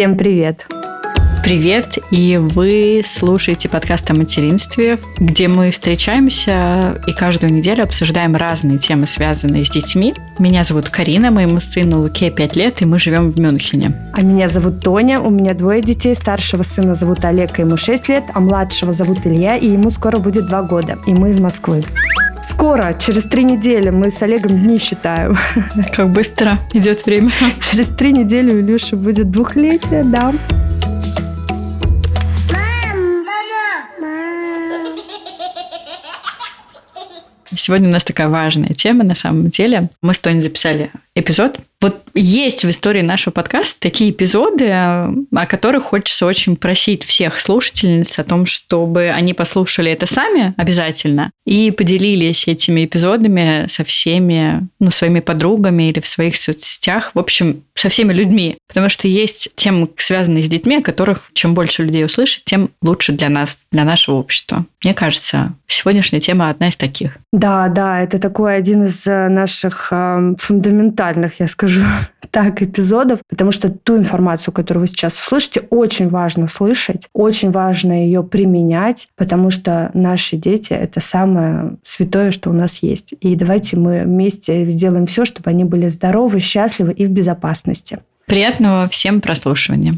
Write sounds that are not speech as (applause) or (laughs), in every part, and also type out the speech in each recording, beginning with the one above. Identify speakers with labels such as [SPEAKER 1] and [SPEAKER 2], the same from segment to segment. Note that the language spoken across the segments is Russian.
[SPEAKER 1] Всем привет!
[SPEAKER 2] Привет, и вы слушаете подкаст о материнстве, где мы встречаемся и каждую неделю обсуждаем разные темы, связанные с детьми. Меня зовут Карина, моему сыну Луке 5 лет, и мы живем в Мюнхене.
[SPEAKER 1] А меня зовут Тоня, у меня двое детей. Старшего сына зовут Олег, ему 6 лет, а младшего зовут Илья, и ему скоро будет 2 года. И мы из Москвы. Скоро, через три недели, мы с Олегом дни считаем. (laughs)
[SPEAKER 2] Как быстро идет время.
[SPEAKER 1] Через три недели у Илюши будет двухлетие, да. (laughs)
[SPEAKER 2] Сегодня у нас такая важная тема на самом деле. Мы с Тони записали эпизод. Вот есть в истории нашего подкаста такие эпизоды, о которых хочется очень просить всех слушательниц о том, чтобы они послушали это сами обязательно и поделились этими эпизодами со всеми, ну, своими подругами или в своих соцсетях, в общем, со всеми людьми. Потому что есть темы, связанные с детьми, о которых чем больше людей услышит, тем лучше для нас, для нашего общества. Мне кажется, сегодняшняя тема одна из таких.
[SPEAKER 1] Да, да, это такой один из э, наших э, фундаментальных, я скажу (laughs) так, эпизодов, потому что ту информацию, которую вы сейчас услышите, очень важно слышать, очень важно ее применять, потому что наши дети — это самое святое, что у нас есть. И давайте мы вместе сделаем все, чтобы они были здоровы, счастливы и в безопасности.
[SPEAKER 2] Приятного всем прослушивания.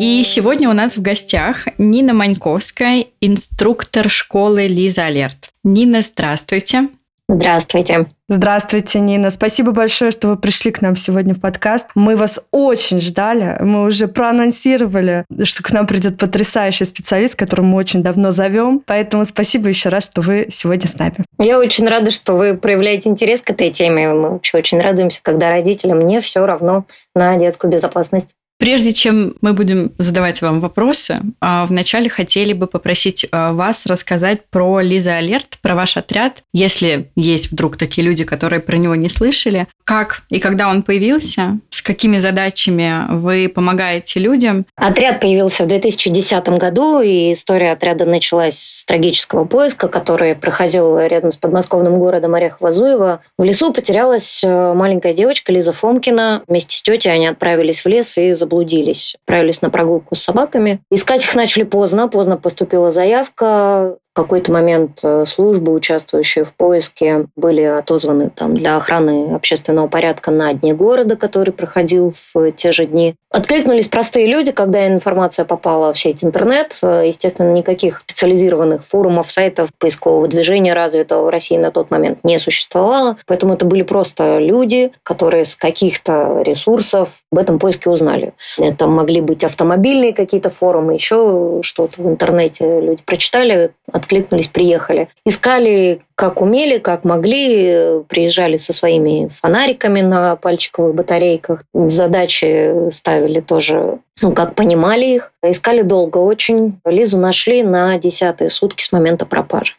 [SPEAKER 2] И сегодня у нас в гостях Нина Маньковская, инструктор школы Лиза Алерт. Нина, здравствуйте.
[SPEAKER 3] Здравствуйте.
[SPEAKER 1] Здравствуйте, Нина. Спасибо большое, что вы пришли к нам сегодня в подкаст. Мы вас очень ждали. Мы уже проанонсировали, что к нам придет потрясающий специалист, которого мы очень давно зовем. Поэтому спасибо еще раз, что вы сегодня с нами.
[SPEAKER 3] Я очень рада, что вы проявляете интерес к этой теме. Мы вообще очень радуемся, когда родителям не все равно на детскую безопасность.
[SPEAKER 2] Прежде чем мы будем задавать вам вопросы, а, вначале хотели бы попросить а, вас рассказать про Лиза Алерт, про ваш отряд, если есть вдруг такие люди, которые про него не слышали, как и когда он появился, с какими задачами вы помогаете людям.
[SPEAKER 3] Отряд появился в 2010 году, и история отряда началась с трагического поиска, который проходил рядом с подмосковным городом Орехово-Зуево. В лесу потерялась э, маленькая девочка Лиза Фомкина. Вместе с тетей они отправились в лес и заблудились. Отправились на прогулку с собаками. Искать их начали поздно. Поздно поступила заявка какой-то момент э, службы, участвующие в поиске, были отозваны там, для охраны общественного порядка на дне города, который проходил в те же дни. Откликнулись простые люди, когда информация попала в сеть интернет. Э, естественно, никаких специализированных форумов, сайтов поискового движения развитого в России на тот момент не существовало. Поэтому это были просто люди, которые с каких-то ресурсов об этом поиске узнали. Это могли быть автомобильные какие-то форумы, еще что-то в интернете люди прочитали, откликнулись, приехали. Искали как умели, как могли, приезжали со своими фонариками на пальчиковых батарейках. Задачи ставили тоже, ну, как понимали их. Искали долго очень. Лизу нашли на десятые сутки с момента пропажи.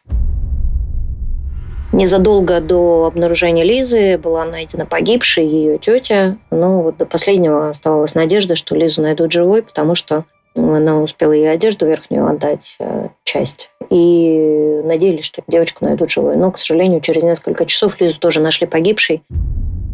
[SPEAKER 3] Незадолго до обнаружения Лизы была найдена погибшей ее тетя. Но вот до последнего оставалась надежда, что Лизу найдут живой, потому что она успела ей одежду верхнюю отдать, э, часть. И надеялись, что девочку найдут живой. Но, к сожалению, через несколько часов Лизу тоже нашли погибшей.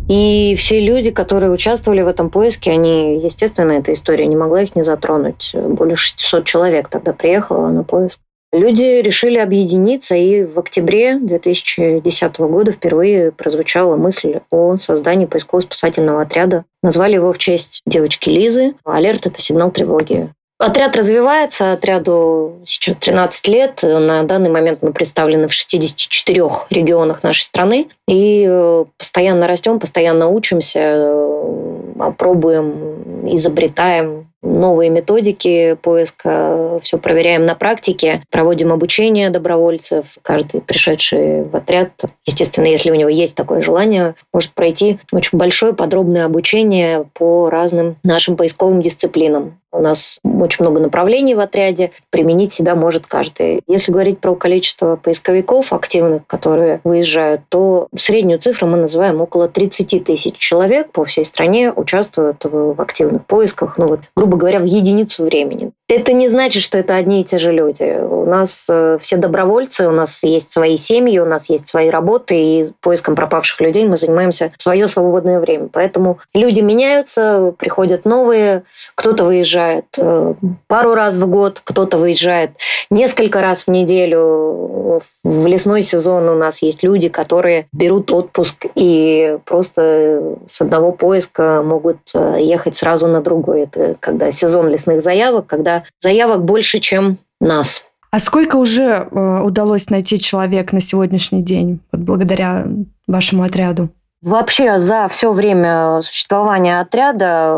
[SPEAKER 3] И все люди, которые участвовали в этом поиске, они, естественно, эта история не могла их не затронуть. Более 600 человек тогда приехало на поиск. Люди решили объединиться, и в октябре 2010 года впервые прозвучала мысль о создании поисково-спасательного отряда. Назвали его в честь девочки Лизы. Алерт – это сигнал тревоги. Отряд развивается, отряду сейчас 13 лет. На данный момент мы представлены в 64 регионах нашей страны. И э, постоянно растем, постоянно учимся, э, пробуем, изобретаем новые методики поиска, все проверяем на практике, проводим обучение добровольцев. Каждый пришедший в отряд, естественно, если у него есть такое желание, может пройти очень большое подробное обучение по разным нашим поисковым дисциплинам. У нас очень много направлений в отряде. Применить себя может каждый. Если говорить про количество поисковиков активных, которые выезжают, то среднюю цифру мы называем около 30 тысяч человек по всей стране участвуют в активных поисках. Ну вот, грубо говоря, в единицу времени. Это не значит, что это одни и те же люди. У нас э, все добровольцы, у нас есть свои семьи, у нас есть свои работы, и поиском пропавших людей мы занимаемся в свое свободное время. Поэтому люди меняются, приходят новые, кто-то выезжает э, пару раз в год, кто-то выезжает несколько раз в неделю. В лесной сезон у нас есть люди, которые берут отпуск и просто с одного поиска могут э, ехать сразу на другой. Это когда сезон лесных заявок, когда заявок больше, чем нас.
[SPEAKER 1] А сколько уже э, удалось найти человек на сегодняшний день, вот благодаря вашему отряду?
[SPEAKER 3] Вообще за все время существования отряда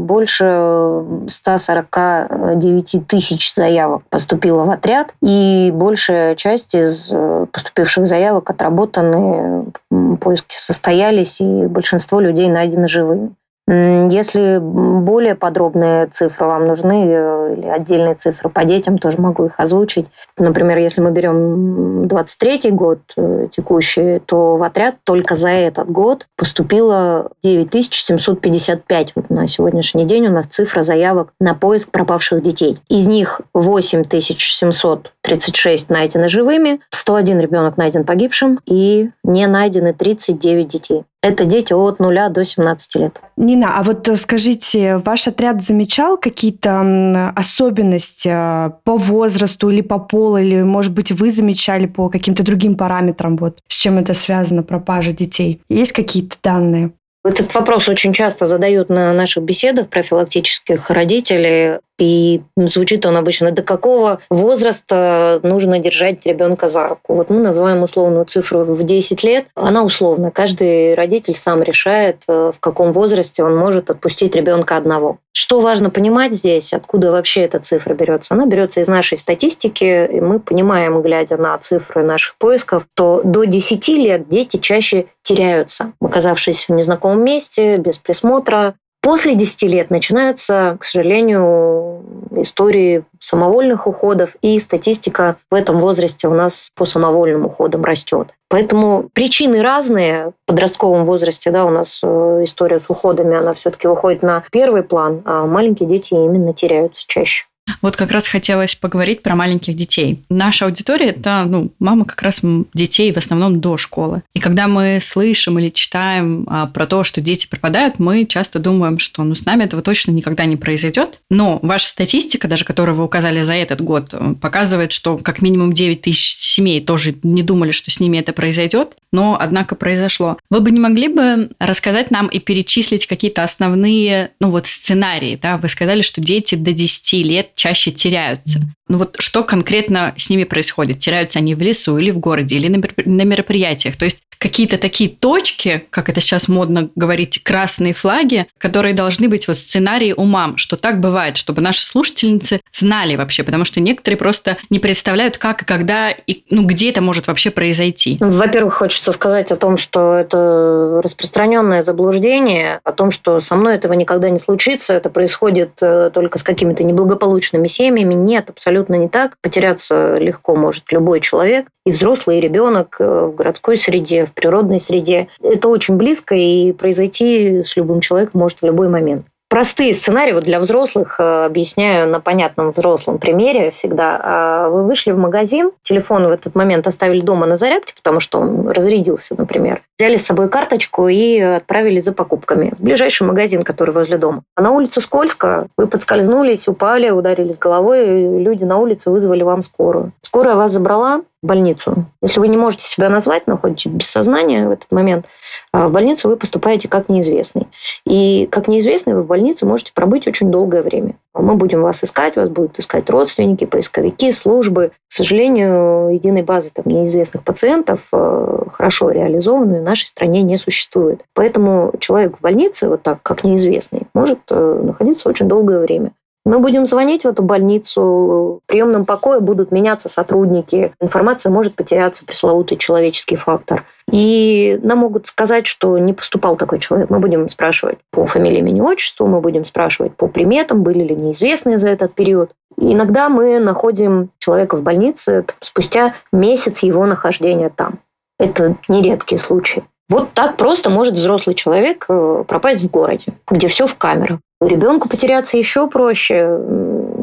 [SPEAKER 3] больше 149 тысяч заявок поступило в отряд, и большая часть из э, поступивших заявок отработаны, поиски состоялись, и большинство людей найдены живыми. Если более подробные цифры вам нужны, э, или отдельные цифры по детям, тоже могу их озвучить. Например, если мы берем 23 год э, текущий, то в отряд только за этот год поступило 9755. На сегодняшний день у нас цифра заявок на поиск пропавших детей. Из них 8736 найдены живыми, 101 ребенок найден погибшим и не найдены 39 детей. Это дети от 0 до 17 лет.
[SPEAKER 1] Нина, а вот э, скажите, ваш отряд замечал какие-то особенности э, по возрасту или по полу, или, может быть, вы замечали по каким-то другим параметрам, вот с чем это связано, пропажа детей? Есть какие-то данные?
[SPEAKER 3] Этот вопрос очень часто задают на наших беседах профилактических родителей. И звучит он обычно, до какого возраста нужно держать ребенка за руку. Вот мы называем условную цифру в 10 лет. Она условна. Каждый родитель сам решает, э, в каком возрасте он может отпустить ребенка одного. Что важно понимать здесь, откуда вообще эта цифра берется? Она берется из нашей статистики, и мы понимаем, глядя на цифры наших поисков, то до 10 лет дети чаще теряются, оказавшись в незнакомом месте, без присмотра, После 10 лет начинаются, к сожалению, истории самовольных уходов, и статистика в этом возрасте у нас по самовольным уходам растет. Поэтому причины разные. В подростковом возрасте да, у нас э, история с уходами, она все-таки выходит на первый план, а маленькие дети именно теряются чаще.
[SPEAKER 2] Вот как раз хотелось поговорить про маленьких детей. Наша аудитория – это ну, мама как раз детей в основном до школы. И когда мы слышим или читаем а, про то, что дети пропадают, мы часто думаем, что ну, с нами этого точно никогда не произойдет. Но ваша статистика, даже которую вы указали за этот год, показывает, что как минимум 9 тысяч семей тоже не думали, что с ними это произойдет, но однако произошло. Вы бы не могли бы рассказать нам и перечислить какие-то основные ну, вот сценарии? Да? Вы сказали, что дети до 10 лет чаще теряются. Ну вот что конкретно с ними происходит? Теряются они в лесу или в городе, или на мероприятиях? То есть какие-то такие точки, как это сейчас модно говорить, красные флаги, которые должны быть вот сценарии у мам, что так бывает, чтобы наши слушательницы знали вообще, потому что некоторые просто не представляют, как и когда, и ну, где это может вообще произойти.
[SPEAKER 3] Во-первых, хочется сказать о том, что это распространенное заблуждение, о том, что со мной этого никогда не случится, это происходит э, только с какими-то неблагополучными семьями. Нет, абсолютно не так. Потеряться легко может любой человек, и взрослый, и ребенок э, в городской среде, в природной среде. Это очень близко, и произойти с любым человеком может в любой момент простые сценарии вот для взрослых э, объясняю на понятном взрослом примере всегда. А вы вышли в магазин, телефон в этот момент оставили дома на зарядке, потому что он разрядился, например. Взяли с собой карточку и отправились за покупками в ближайший магазин, который возле дома. А на улице скользко, вы подскользнулись, упали, ударились головой, люди на улице вызвали вам скорую. Скорая вас забрала, больницу. Если вы не можете себя назвать, находитесь без сознания в этот момент, а в больницу вы поступаете как неизвестный. И как неизвестный вы в больнице можете пробыть очень долгое время. Мы будем вас искать, вас будут искать родственники, поисковики, службы. К сожалению, единой базы там, неизвестных пациентов э, хорошо реализованной в нашей стране не существует. Поэтому человек в больнице, вот так, как неизвестный, может э, находиться очень долгое время. Мы будем звонить в эту больницу, в приемном покое будут меняться сотрудники, информация может потеряться, пресловутый человеческий фактор. И нам могут сказать, что не поступал такой человек. Мы будем спрашивать по фамилии, имени, отчеству, мы будем спрашивать по приметам, были ли неизвестные за этот период. Иногда мы находим человека в больнице спустя месяц его нахождения там. Это нередкие случаи. Вот так просто может взрослый человек э, пропасть в городе, где все в камерах. Ребенку потеряться еще проще.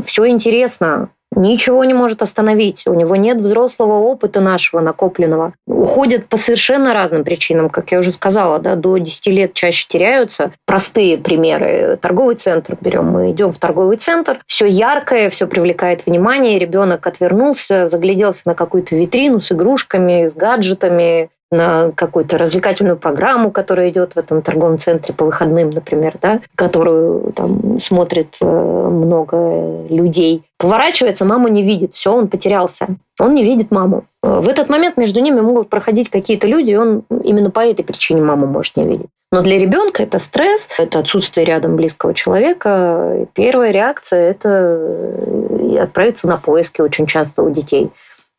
[SPEAKER 3] все интересно, ничего не может остановить. У него нет взрослого опыта нашего накопленного. Уходят по совершенно разным причинам, как я уже сказала, да, до 10 лет чаще теряются. Простые примеры. Торговый центр берем. Мы идем в торговый центр, все яркое, все привлекает внимание, ребенок отвернулся, загляделся на какую-то витрину с игрушками, с гаджетами, на какую-то развлекательную программу, которая идет в этом торговом центре по выходным, например, да, которую там смотрит э, много людей. Поворачивается, маму не видит, все, он потерялся. Он не видит маму. Э, в этот момент между ними могут проходить какие-то люди, и он именно по этой причине маму может не видеть. Но для ребенка это стресс, это отсутствие рядом близкого человека. Первая реакция – это э, отправиться на поиски очень часто у детей.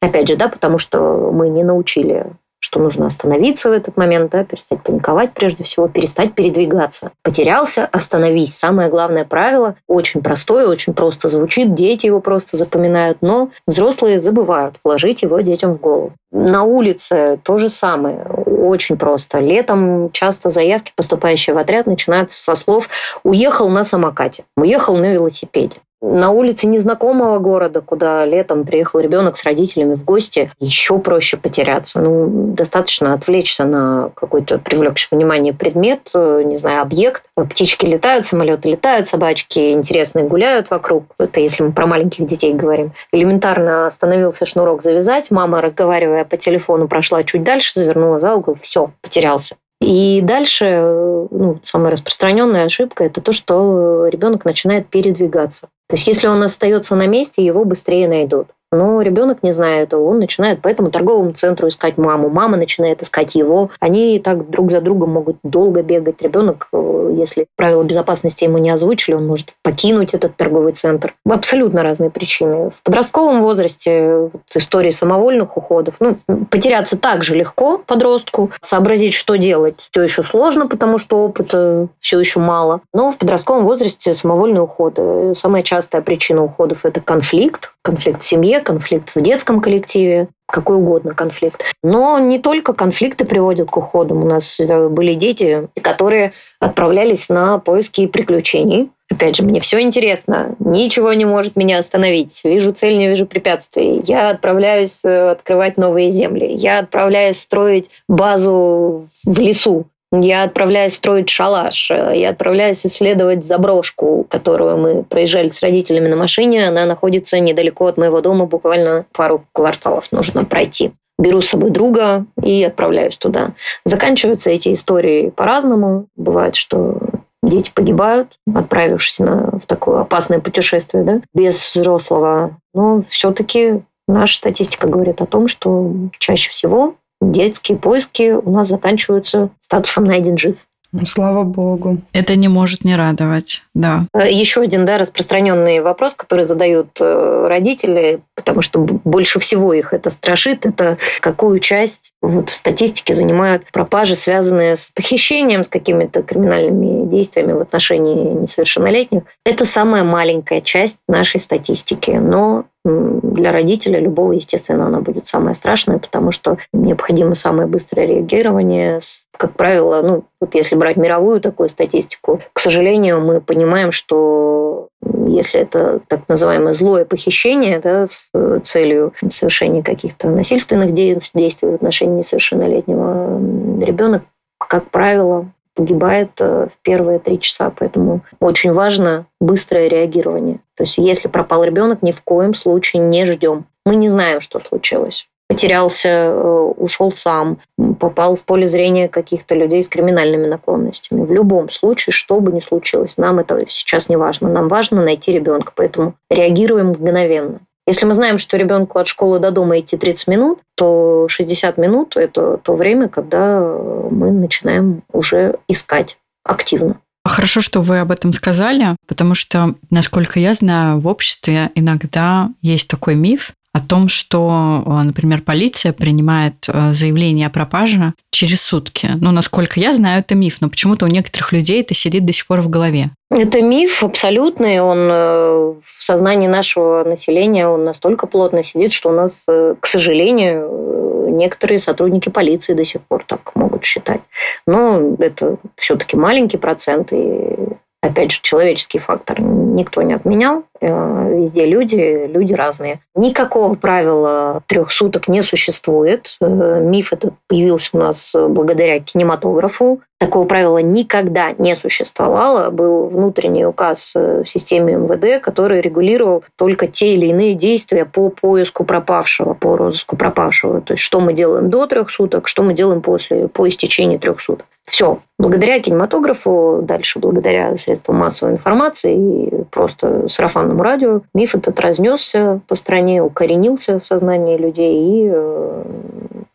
[SPEAKER 3] Опять же, да, потому что мы не научили что нужно остановиться в этот момент, да, перестать паниковать прежде всего, перестать передвигаться. Потерялся, остановись. Самое главное правило, очень простое, очень просто звучит, дети его просто запоминают, но взрослые забывают вложить его детям в голову. На улице то же самое, очень просто. Летом часто заявки, поступающие в отряд, начинаются со слов «уехал на самокате», «уехал на велосипеде» на улице незнакомого города, куда летом приехал ребенок с родителями в гости, еще проще потеряться. Ну, достаточно отвлечься на какой-то привлекший внимание предмет, э, не знаю, объект. Птички летают, самолеты летают, собачки интересные гуляют вокруг. Это если мы про маленьких детей говорим. Элементарно остановился шнурок завязать, мама, разговаривая по телефону, прошла чуть дальше, завернула за угол, все, потерялся. И дальше ну, самая распространенная ошибка это то, что ребенок начинает передвигаться. То есть если он остается на месте, его быстрее найдут. Но ребенок не знает этого, он начинает по этому торговому центру искать маму, мама начинает искать его. Они так друг за другом могут долго бегать. Ребенок, э, если правила безопасности ему не озвучили, он может покинуть этот торговый центр. Абсолютно разные причины. В подростковом возрасте вот, истории самовольных уходов, ну, потеряться так же легко подростку, сообразить, что делать, все еще сложно, потому что опыта все еще мало. Но в подростковом возрасте самовольные уходы. Самая частая причина уходов – это конфликт, конфликт в семье, конфликт в детском коллективе, какой угодно конфликт. Но не только конфликты приводят к уходам. У нас э, были дети, которые отправлялись на поиски приключений. Опять же, мне все интересно. Ничего не может меня остановить. Вижу цель, не вижу препятствий. Я отправляюсь э, открывать новые земли. Я отправляюсь строить базу в лесу. Я отправляюсь строить шалаш, я отправляюсь исследовать заброшку, которую мы проезжали с родителями на машине. Она находится недалеко от моего дома, буквально пару кварталов нужно пройти. Беру с собой друга и отправляюсь туда. Заканчиваются эти истории по-разному. Бывает, что дети погибают, отправившись на, в такое опасное путешествие, да, без взрослого. Но все-таки наша статистика говорит о том, что чаще всего детские поиски у нас заканчиваются статусом «найден жив».
[SPEAKER 1] Ну, слава богу.
[SPEAKER 2] Это не может не радовать, да.
[SPEAKER 3] Э, Еще один да, распространенный вопрос, который задают э, родители, потому что больше всего их это страшит, это какую часть вот в статистике занимают пропажи, связанные с похищением, с какими-то криминальными действиями в отношении несовершеннолетних. Это самая маленькая часть нашей статистики, но для родителя любого, естественно, она будет самая страшная, потому что необходимо самое быстрое реагирование. Как правило, ну, вот если брать мировую такую статистику, к сожалению, мы понимаем, что если это так называемое злое похищение да, с целью совершения каких-то насильственных действий в отношении несовершеннолетнего, ребенок, как правило, погибает э, в первые три часа. Поэтому очень важно быстрое реагирование. То есть если пропал ребенок, ни в коем случае не ждем. Мы не знаем, что случилось. Потерялся, э, ушел сам, попал в поле зрения каких-то людей с криминальными наклонностями. В любом случае, что бы ни случилось, нам это сейчас не важно. Нам важно найти ребенка, поэтому реагируем мгновенно. Если мы знаем, что ребенку от школы до дома идти 30 минут, то 60 минут – это то время, когда мы начинаем уже искать активно.
[SPEAKER 2] Хорошо, что вы об этом сказали, потому что, насколько я знаю, в обществе иногда есть такой миф о том, что, например, полиция принимает э, заявление о пропаже через сутки. Ну, насколько я знаю, это миф, но почему-то у некоторых людей это сидит до сих пор в голове.
[SPEAKER 3] Это миф абсолютный, он э, в сознании нашего населения он настолько плотно сидит, что у нас, э, к сожалению, некоторые сотрудники полиции до сих пор так могут считать. Но это все-таки маленький процент, и Опять же, человеческий фактор никто не отменял. Э, везде люди, люди разные. Никакого правила трех суток не существует. Э, миф этот появился у нас благодаря кинематографу. Такого правила никогда не существовало. Был внутренний указ э, в системе МВД, который регулировал только те или иные действия по поиску пропавшего, по розыску пропавшего. То есть, что мы делаем до трех суток, что мы делаем после, по истечении трех суток. Все. Благодаря кинематографу, дальше благодаря средствам массовой информации и просто сарафанному радио, миф этот разнесся по стране, укоренился в сознании людей и э,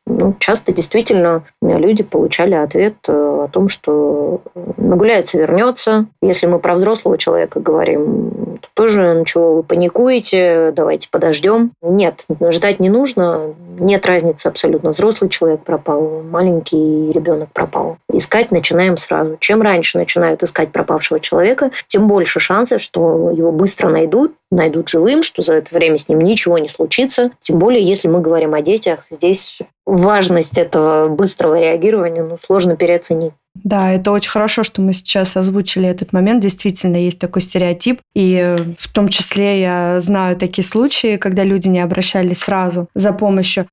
[SPEAKER 3] ну, часто действительно люди получали ответ э, о том, что нагуляется, вернется. Если мы про взрослого человека говорим, то тоже, ну чего вы паникуете, давайте подождем. Нет, ждать не нужно. Нет разницы абсолютно. Взрослый человек пропал, маленький ребенок пропал. Искать начинаем сразу. Чем раньше начинают искать пропавшего человека, тем больше шансов, что его быстро найдут, найдут живым, что за это время с ним ничего не случится. Тем более, если мы говорим о детях, здесь важность этого быстрого реагирования ну, сложно переоценить.
[SPEAKER 1] Да, это очень хорошо, что мы сейчас озвучили этот момент. Действительно, есть такой стереотип. И в том числе я знаю такие случаи, когда люди не обращались сразу за помощью.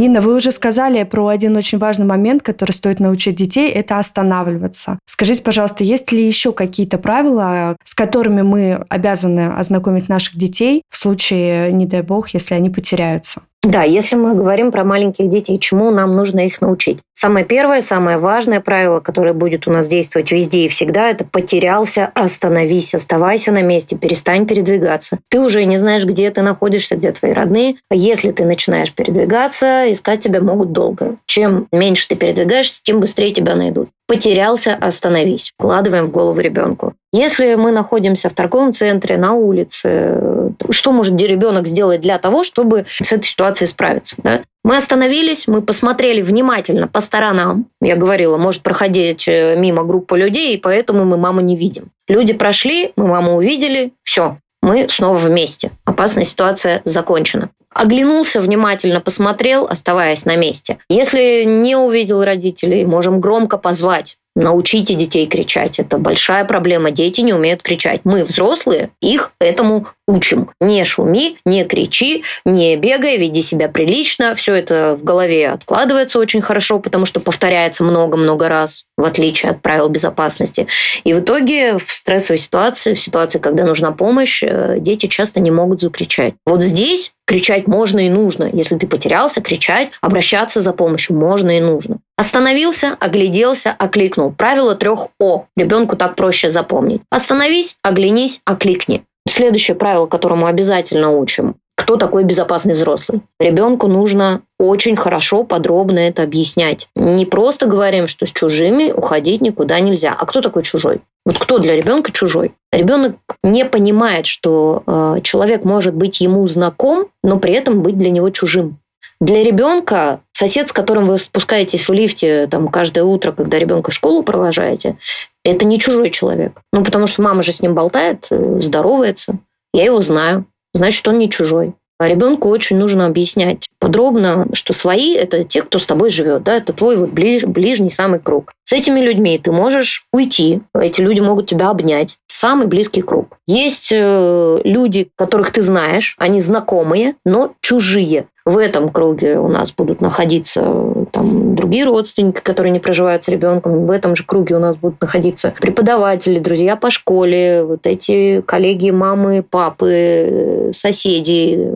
[SPEAKER 1] Нина, вы уже сказали про один очень важный момент, который стоит научить детей, это останавливаться. Скажите, пожалуйста, есть ли еще какие-то правила, с которыми мы обязаны ознакомить наших детей в случае, не дай бог, если они потеряются?
[SPEAKER 3] Да, если мы говорим про маленьких детей, чему нам нужно их научить? Самое первое, самое важное правило, которое будет у нас действовать везде и всегда, это потерялся, остановись, оставайся на месте, перестань передвигаться. Ты уже не знаешь, где ты находишься, где твои родные. Если ты начинаешь передвигаться, искать тебя могут долго. Чем меньше ты передвигаешься, тем быстрее тебя найдут. Потерялся, остановись. Вкладываем в голову ребенку. Если мы находимся в торговом центре, на улице, что может ребенок сделать для того, чтобы с этой ситуацией справиться? Да? Мы остановились, мы посмотрели внимательно по сторонам. Я говорила, может проходить э, мимо группа людей, и поэтому мы маму не видим. Люди прошли, мы маму увидели, все, мы снова вместе. Опасная ситуация закончена. Оглянулся внимательно, посмотрел, оставаясь на месте. Если не увидел родителей, можем громко позвать. Научите детей кричать. Это большая проблема. Дети не умеют кричать. Мы, взрослые, их этому учим. Не шуми, не кричи, не бегай, веди себя прилично. Все это в голове откладывается очень хорошо, потому что повторяется много-много раз, в отличие от правил безопасности. И в итоге в стрессовой ситуации, в ситуации, когда нужна помощь, э, дети часто не могут закричать. Вот здесь кричать можно и нужно. Если ты потерялся, кричать, обращаться за помощью можно и нужно. Остановился, огляделся, окликнул. Правило трех О. Ребенку так проще запомнить. Остановись, оглянись, окликни. Следующее правило, которому обязательно учим. Кто такой безопасный взрослый? Ребенку нужно очень хорошо, подробно это объяснять. Не просто говорим, что с чужими уходить никуда нельзя. А кто такой чужой? Вот кто для ребенка чужой? Ребенок не понимает, что э, человек может быть ему знаком, но при этом быть для него чужим. Для ребенка сосед, с которым вы спускаетесь в лифте там, каждое утро, когда ребенка в школу провожаете, это не чужой человек. Ну, потому что мама же с ним болтает, э, здоровается. Я его знаю. Значит, он не чужой. А ребенку очень нужно объяснять подробно, что свои – это те, кто с тобой живет, да, это твой вот ближ, ближний самый круг. С этими людьми ты можешь уйти, эти люди могут тебя обнять. Самый близкий круг. Есть э, люди, которых ты знаешь, они знакомые, но чужие. В этом круге у нас будут находиться там, другие родственники, которые не проживают с ребенком. В этом же круге у нас будут находиться преподаватели, друзья по школе, вот эти коллеги, мамы, папы, соседи,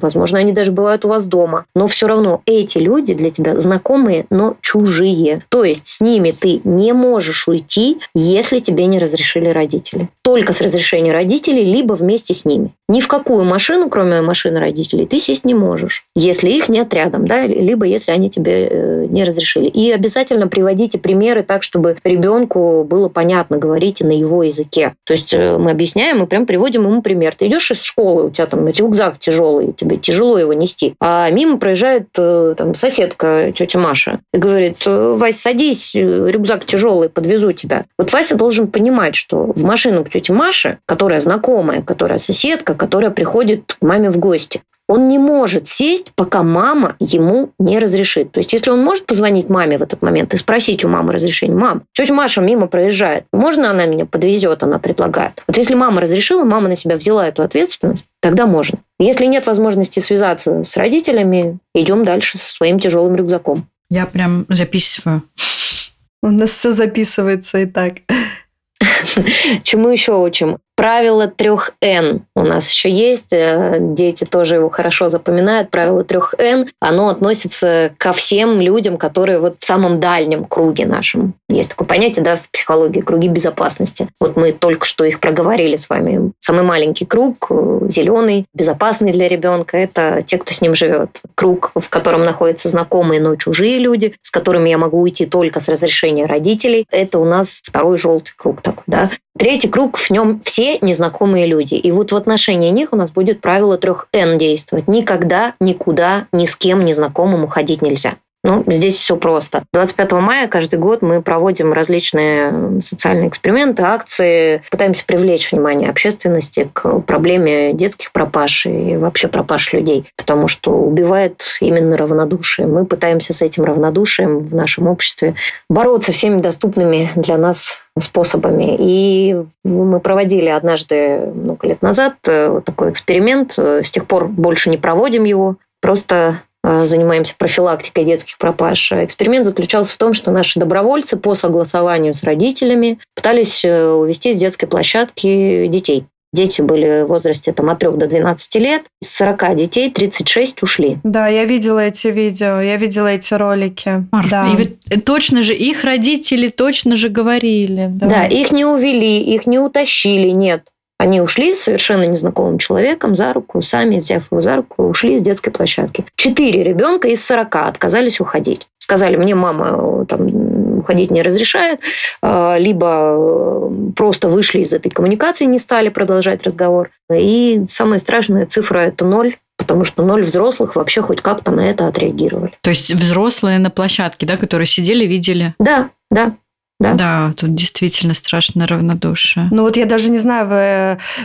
[SPEAKER 3] возможно, они даже бывают у вас дома. Но все равно эти люди для тебя знакомые, но чужие. То есть с ними ты не можешь уйти, если тебе не разрешили родители. Только с разрешения родителей, либо вместе с ними. Ни в какую машину, кроме машины родителей, ты сесть не можешь, если их нет рядом, да, либо если они тебе э, не разрешили. И обязательно приводите примеры так, чтобы ребенку было понятно, говорите на его языке. То есть э, мы объясняем, мы прям приводим ему пример. Ты идешь из школы, у тебя там рюкзак тяжелый, тебе тяжело его нести, а мимо проезжает э, там, соседка, тетя Маша, и говорит, Вась, садись, рюкзак тяжелый, подвезу тебя. Вот Вася должен понимать, что в машину к тете Маше, которая знакомая, которая соседка, которая приходит к маме в гости. Он не может сесть, пока мама ему не разрешит. То есть, если он может позвонить маме в этот момент и спросить у мамы разрешение, мам, тетя Маша мимо проезжает, можно она меня подвезет, она предлагает. Вот если мама разрешила, мама на себя взяла эту ответственность, тогда можно. Если нет возможности связаться с родителями, идем дальше со своим тяжелым рюкзаком.
[SPEAKER 2] Я прям записываю.
[SPEAKER 1] У нас все записывается и так. (laughs)
[SPEAKER 3] Чему еще учим? Правило трех Н у нас еще есть. Э, дети тоже его хорошо запоминают. Правило трех Н. Оно относится ко всем людям, которые вот в самом дальнем круге нашем. Есть такое понятие, да, в психологии, круги безопасности. Вот мы только что их проговорили с вами. Самый маленький круг, э, зеленый, безопасный для ребенка, это те, кто с ним живет. Круг, в котором находятся знакомые, но чужие люди, с которыми я могу уйти только с разрешения родителей. Это у нас второй желтый круг такой, да. Третий круг, в нем все незнакомые люди. И вот в отношении них у нас будет правило трех Н действовать. Никогда, никуда, ни с кем незнакомым уходить нельзя. Ну, здесь все просто. 25 мая каждый год мы проводим различные социальные эксперименты, акции, пытаемся привлечь внимание общественности к проблеме детских пропаж и вообще пропаж людей, потому что убивает именно равнодушие. Мы пытаемся с этим равнодушием в нашем обществе бороться всеми доступными для нас способами. И мы проводили однажды, много лет назад, э, такой эксперимент. С тех пор больше не проводим его. Просто Э, занимаемся профилактикой детских пропаж. Эксперимент заключался в том, что наши добровольцы по согласованию с родителями пытались э, увести с детской площадки детей. Дети были в возрасте там, от 3 до 12 лет. Из 40 детей 36 ушли.
[SPEAKER 1] Да, я видела эти видео, я видела эти ролики.
[SPEAKER 2] Мар,
[SPEAKER 1] да.
[SPEAKER 2] И ведь точно же, их родители точно же говорили.
[SPEAKER 3] Да, да их не увели, их не утащили, нет. Они ушли с совершенно незнакомым человеком за руку, сами взяв его за руку, ушли с детской площадки. Четыре ребенка из сорока отказались уходить. Сказали, мне мама там, уходить не разрешает, а, либо э, просто вышли из этой коммуникации, не стали продолжать разговор. И самая страшная цифра – это ноль потому что ноль взрослых вообще хоть как-то на это отреагировали.
[SPEAKER 2] То есть взрослые на площадке, да, которые сидели, видели?
[SPEAKER 3] Да, да.
[SPEAKER 2] Да? да, тут действительно страшно равнодушие.
[SPEAKER 1] Ну вот я даже не знаю,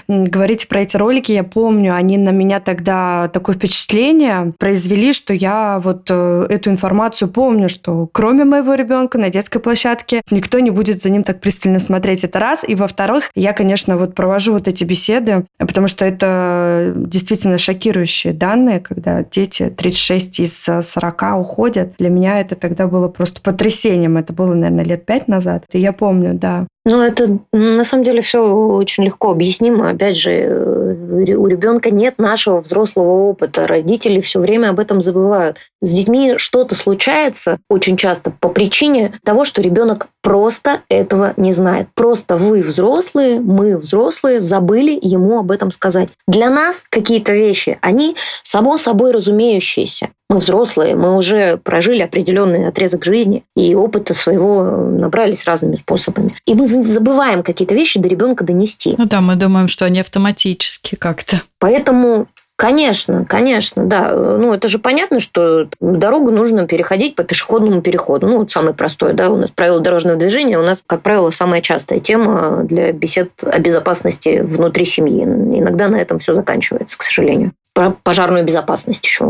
[SPEAKER 1] вы говорите про эти ролики, я помню, они на меня тогда такое впечатление произвели, что я вот э, эту информацию помню, что кроме моего ребенка на детской площадке никто не будет за ним так пристально смотреть. Это раз. И во-вторых, я, конечно, вот провожу вот эти беседы, потому что это действительно шокирующие данные, когда дети 36 из 40 уходят. Для меня это тогда было просто потрясением. Это было, наверное, лет пять назад назад. Я помню, да.
[SPEAKER 3] Ну, это на самом деле все очень легко объяснимо. Опять же, э, у ребенка нет нашего взрослого опыта. Родители все время об этом забывают. С детьми что-то случается очень часто по причине того, что ребенок просто этого не знает. Просто вы взрослые, мы взрослые, забыли ему об этом сказать. Для нас какие-то вещи, они само собой разумеющиеся. Мы взрослые, мы уже прожили определенный отрезок жизни и опыта своего набрались разными способами. И мы забываем какие-то вещи до ребенка донести.
[SPEAKER 2] Ну да, мы думаем, что они автоматически как-то.
[SPEAKER 3] Поэтому Конечно, конечно, да. Ну, это же понятно, что дорогу нужно переходить по пешеходному переходу. Ну, вот самый простой, да, у нас правила дорожного движения, у нас, как правило, самая частая тема для бесед о безопасности внутри семьи. Иногда на этом все заканчивается, к сожалению. Про пожарную безопасность еще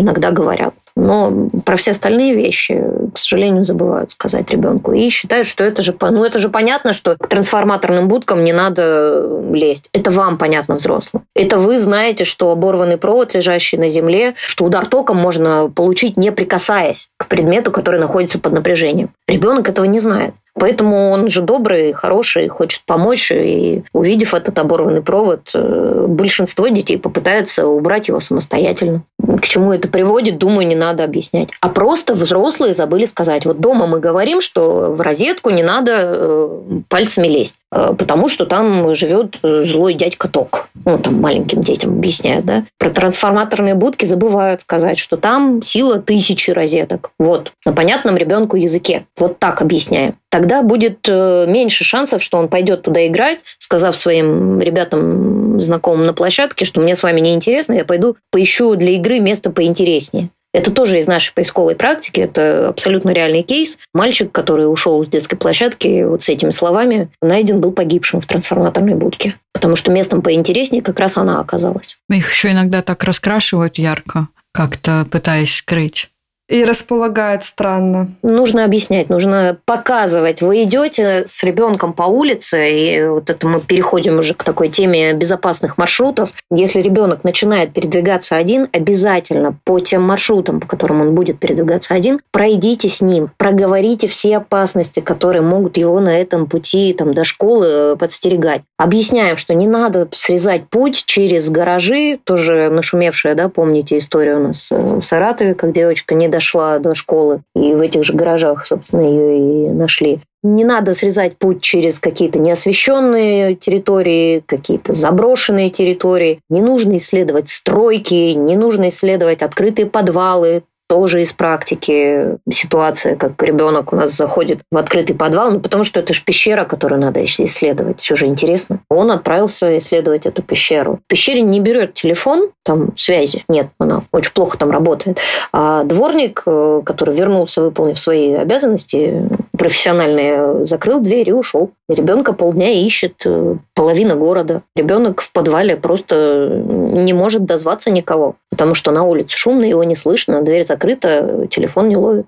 [SPEAKER 3] иногда говорят. Но про все остальные вещи, к сожалению, забывают сказать ребенку. И считают, что это же, ну, это же понятно, что к трансформаторным будкам не надо лезть. Это вам понятно, взрослым. Это вы знаете, что оборванный провод, лежащий на земле, что удар током можно получить, не прикасаясь к предмету, который находится под напряжением. Ребенок этого не знает. Поэтому он же добрый, хороший, хочет помочь. И увидев этот оборванный провод, э, большинство детей попытается убрать его самостоятельно. К чему это приводит, думаю, не надо объяснять. А просто взрослые забыли сказать. Вот дома мы говорим, что в розетку не надо э, пальцами лезть, потому что там живет злой дядька Ток. Ну, там маленьким детям объясняют, да. Про трансформаторные будки забывают сказать, что там сила тысячи розеток. Вот, на понятном ребенку языке. Вот так объясняем тогда будет э, меньше шансов, что он пойдет туда играть, сказав своим ребятам, знакомым на площадке, что мне с вами не интересно, я пойду поищу для игры место поинтереснее. Это тоже из нашей поисковой практики, это абсолютно реальный кейс. Мальчик, который ушел с детской площадки вот с этими словами, найден был погибшим в трансформаторной будке. Потому что местом поинтереснее как раз она оказалась.
[SPEAKER 2] Их еще иногда так раскрашивают ярко, как-то пытаясь скрыть
[SPEAKER 1] и располагает странно.
[SPEAKER 3] Нужно объяснять, нужно показывать. Вы идете с ребенком по улице, и вот это мы переходим уже к такой теме безопасных маршрутов. Если ребенок начинает передвигаться один, обязательно по тем маршрутам, по которым он будет передвигаться один, пройдите с ним, проговорите все опасности, которые могут его на этом пути там, до школы подстерегать. Объясняем, что не надо срезать путь через гаражи, тоже нашумевшая, да, помните историю у нас э, в Саратове, как девочка не дошла до школы, и в этих же гаражах, собственно, ее и нашли. Не надо срезать путь через какие-то неосвещенные территории, какие-то заброшенные территории. Не нужно исследовать стройки, не нужно исследовать открытые подвалы тоже из практики ситуация, как ребенок у нас заходит в открытый подвал, ну, потому что это же пещера, которую надо исследовать. Все же интересно. Он отправился исследовать эту пещеру. В пещере не берет телефон, там связи нет, она очень плохо там работает. А дворник, э, который вернулся, выполнив свои обязанности профессиональные, закрыл дверь и ушел. Ребенка полдня ищет э, половина города. Ребенок в подвале просто не может дозваться никого, потому что на улице шумно, его не слышно, дверь закрыта, телефон не ловит.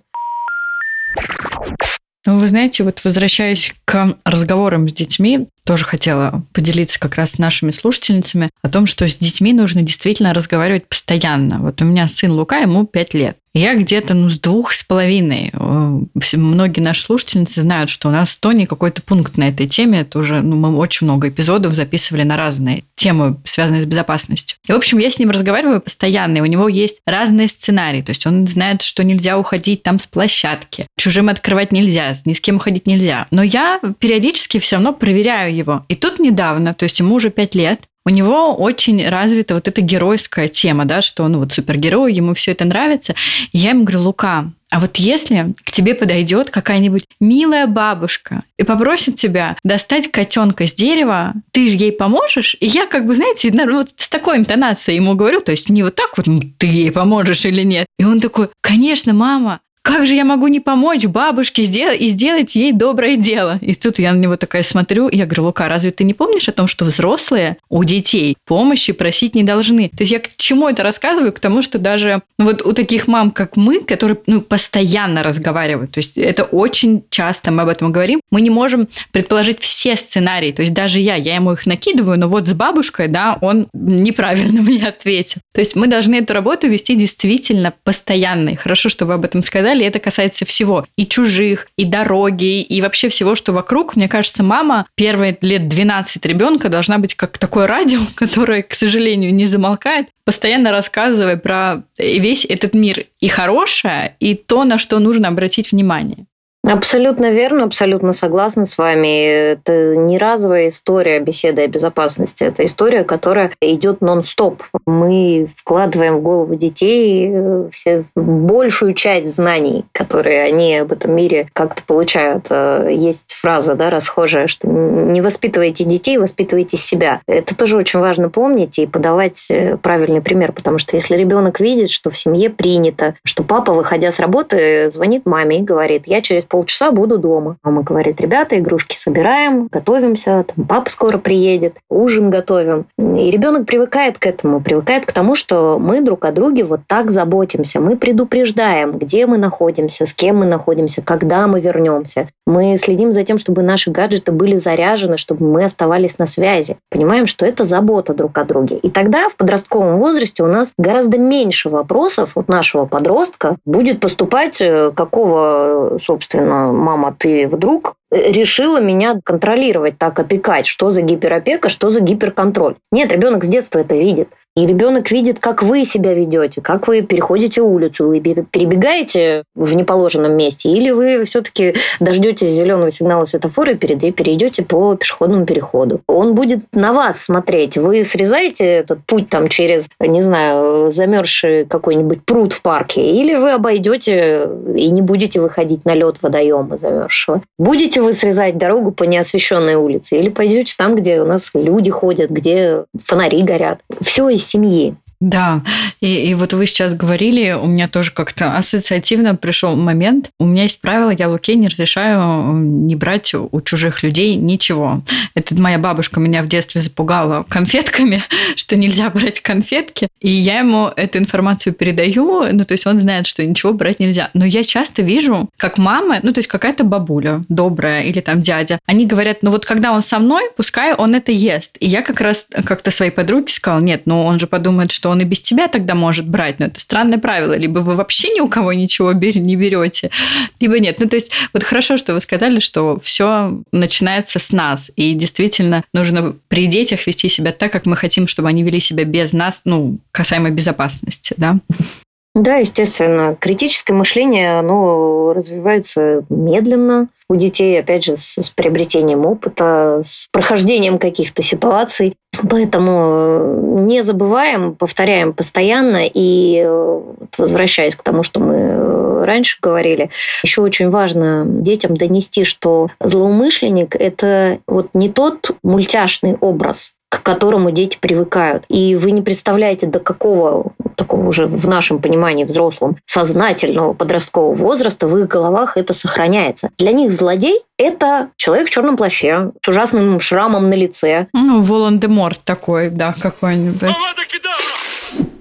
[SPEAKER 2] Ну, вы знаете, вот возвращаясь к разговорам с детьми, тоже хотела поделиться как раз с нашими слушательницами о том, что с детьми нужно действительно разговаривать постоянно. Вот у меня сын Лука, ему 5 лет. Я где-то ну, с двух с половиной. Э, многие наши слушательницы знают, что у нас в Тони какой-то пункт на этой теме. Это уже ну, мы очень много эпизодов записывали на разные темы, связанные с безопасностью. И, в общем, я с ним разговариваю постоянно, и у него есть разные сценарии. То есть он знает, что нельзя уходить там с площадки, чужим открывать нельзя, ни с кем ходить нельзя. Но я периодически все равно проверяю его. И тут недавно, то есть ему уже пять лет, у него очень развита вот эта геройская тема, да, что он вот супергерой, ему все это нравится. И я ему говорю, Лука, а вот если к тебе подойдет какая-нибудь милая бабушка и попросит тебя достать котенка с дерева, ты же ей поможешь? И я как бы, знаете, вот с такой интонацией ему говорю, то есть не вот так вот, ты ей поможешь или нет. И он такой, конечно, мама, как же я могу не помочь бабушке сделать и сделать ей доброе дело? И тут я на него такая смотрю, и я говорю, Лука, разве ты не помнишь о том, что взрослые у детей помощи просить не должны? То есть я к чему это рассказываю? К тому, что даже ну, вот у таких мам, как мы, которые ну, постоянно разговаривают, то есть это очень часто мы об этом говорим, мы не можем предположить все сценарии. То есть даже я, я ему их накидываю, но вот с бабушкой, да, он неправильно (laughs) мне ответил. То есть мы должны эту работу вести действительно постоянно. И хорошо, что вы об этом сказали, далее. Это касается всего. И чужих, и дороги, и вообще всего, что вокруг. Мне кажется, мама первые лет 12 ребенка должна быть как такое радио, (laughs) которое, к сожалению, не замолкает, постоянно рассказывая про весь этот мир и хорошее, и то, на что нужно обратить внимание.
[SPEAKER 3] Абсолютно верно, абсолютно согласна с вами. Это не разовая история беседы о безопасности. Это история, которая идет нон-стоп. Мы вкладываем в голову детей э, все, большую часть знаний, которые они об этом мире как-то получают. Э, есть фраза да, расхожая, что не воспитывайте детей, воспитывайте себя. Это тоже очень важно помнить и подавать э, правильный пример, потому что если ребенок видит, что в семье принято, что папа, выходя с работы, звонит маме и говорит, я через пол полчаса буду дома. Мама говорит, ребята, игрушки собираем, готовимся, там папа скоро приедет, ужин готовим. И ребенок привыкает к этому, привыкает к тому, что мы друг о друге вот так заботимся. Мы предупреждаем, где мы находимся, с кем мы находимся, когда мы вернемся. Мы следим за тем, чтобы наши гаджеты были заряжены, чтобы мы оставались на связи. Понимаем, что это забота друг о друге. И тогда в подростковом возрасте у нас гораздо меньше вопросов от нашего подростка будет поступать, э, какого, собственно, мама, ты вдруг решила меня контролировать, так опекать, что за гиперопека, что за гиперконтроль. Нет, ребенок с детства это видит. И ребенок видит, как вы себя ведете, как вы переходите улицу, вы перебегаете в неположенном месте, или вы все-таки дождетесь зеленого сигнала светофора и перейдете по пешеходному переходу. Он будет на вас смотреть. Вы срезаете этот путь там через, не знаю, замерзший какой-нибудь пруд в парке, или вы обойдете и не будете выходить на лед водоема замерзшего. Будете вы срезать дорогу по неосвещенной улице, или пойдете там, где у нас люди ходят, где фонари горят. Все семьи.
[SPEAKER 2] Да, и, и вот вы сейчас говорили, у меня тоже как-то ассоциативно пришел момент. У меня есть правило, я Луке не разрешаю не брать у чужих людей ничего. Это моя бабушка меня в детстве запугала конфетками, (laughs) что нельзя брать конфетки. И я ему эту информацию передаю, ну, то есть он знает, что ничего брать нельзя. Но я часто вижу, как мама, ну, то есть какая-то бабуля добрая или там дядя, они говорят, ну, вот когда он со мной, пускай он это ест. И я как раз как-то своей подруге сказала, нет, ну, он же подумает, что он и без тебя тогда может брать. Но это странное правило. Либо вы вообще ни у кого ничего не берете, либо нет. Ну, то есть вот хорошо, что вы сказали, что все начинается с нас. И действительно нужно при детях вести себя так, как мы хотим, чтобы они вели себя без нас, ну, касаемо безопасности, да?
[SPEAKER 3] Да, естественно. Критическое мышление, оно развивается медленно у детей, опять же, с, с приобретением опыта, с прохождением каких-то ситуаций. Поэтому не забываем, повторяем постоянно. И возвращаясь к тому, что мы раньше говорили, еще очень важно детям донести, что злоумышленник – это вот не тот мультяшный образ, к которому дети привыкают. И вы не представляете, до какого такого уже в нашем понимании взрослом сознательного подросткового возраста в их головах это сохраняется. Для них злодей – это человек в черном плаще с ужасным шрамом на лице.
[SPEAKER 2] Ну, Волан-де-Морт такой, да, какой-нибудь.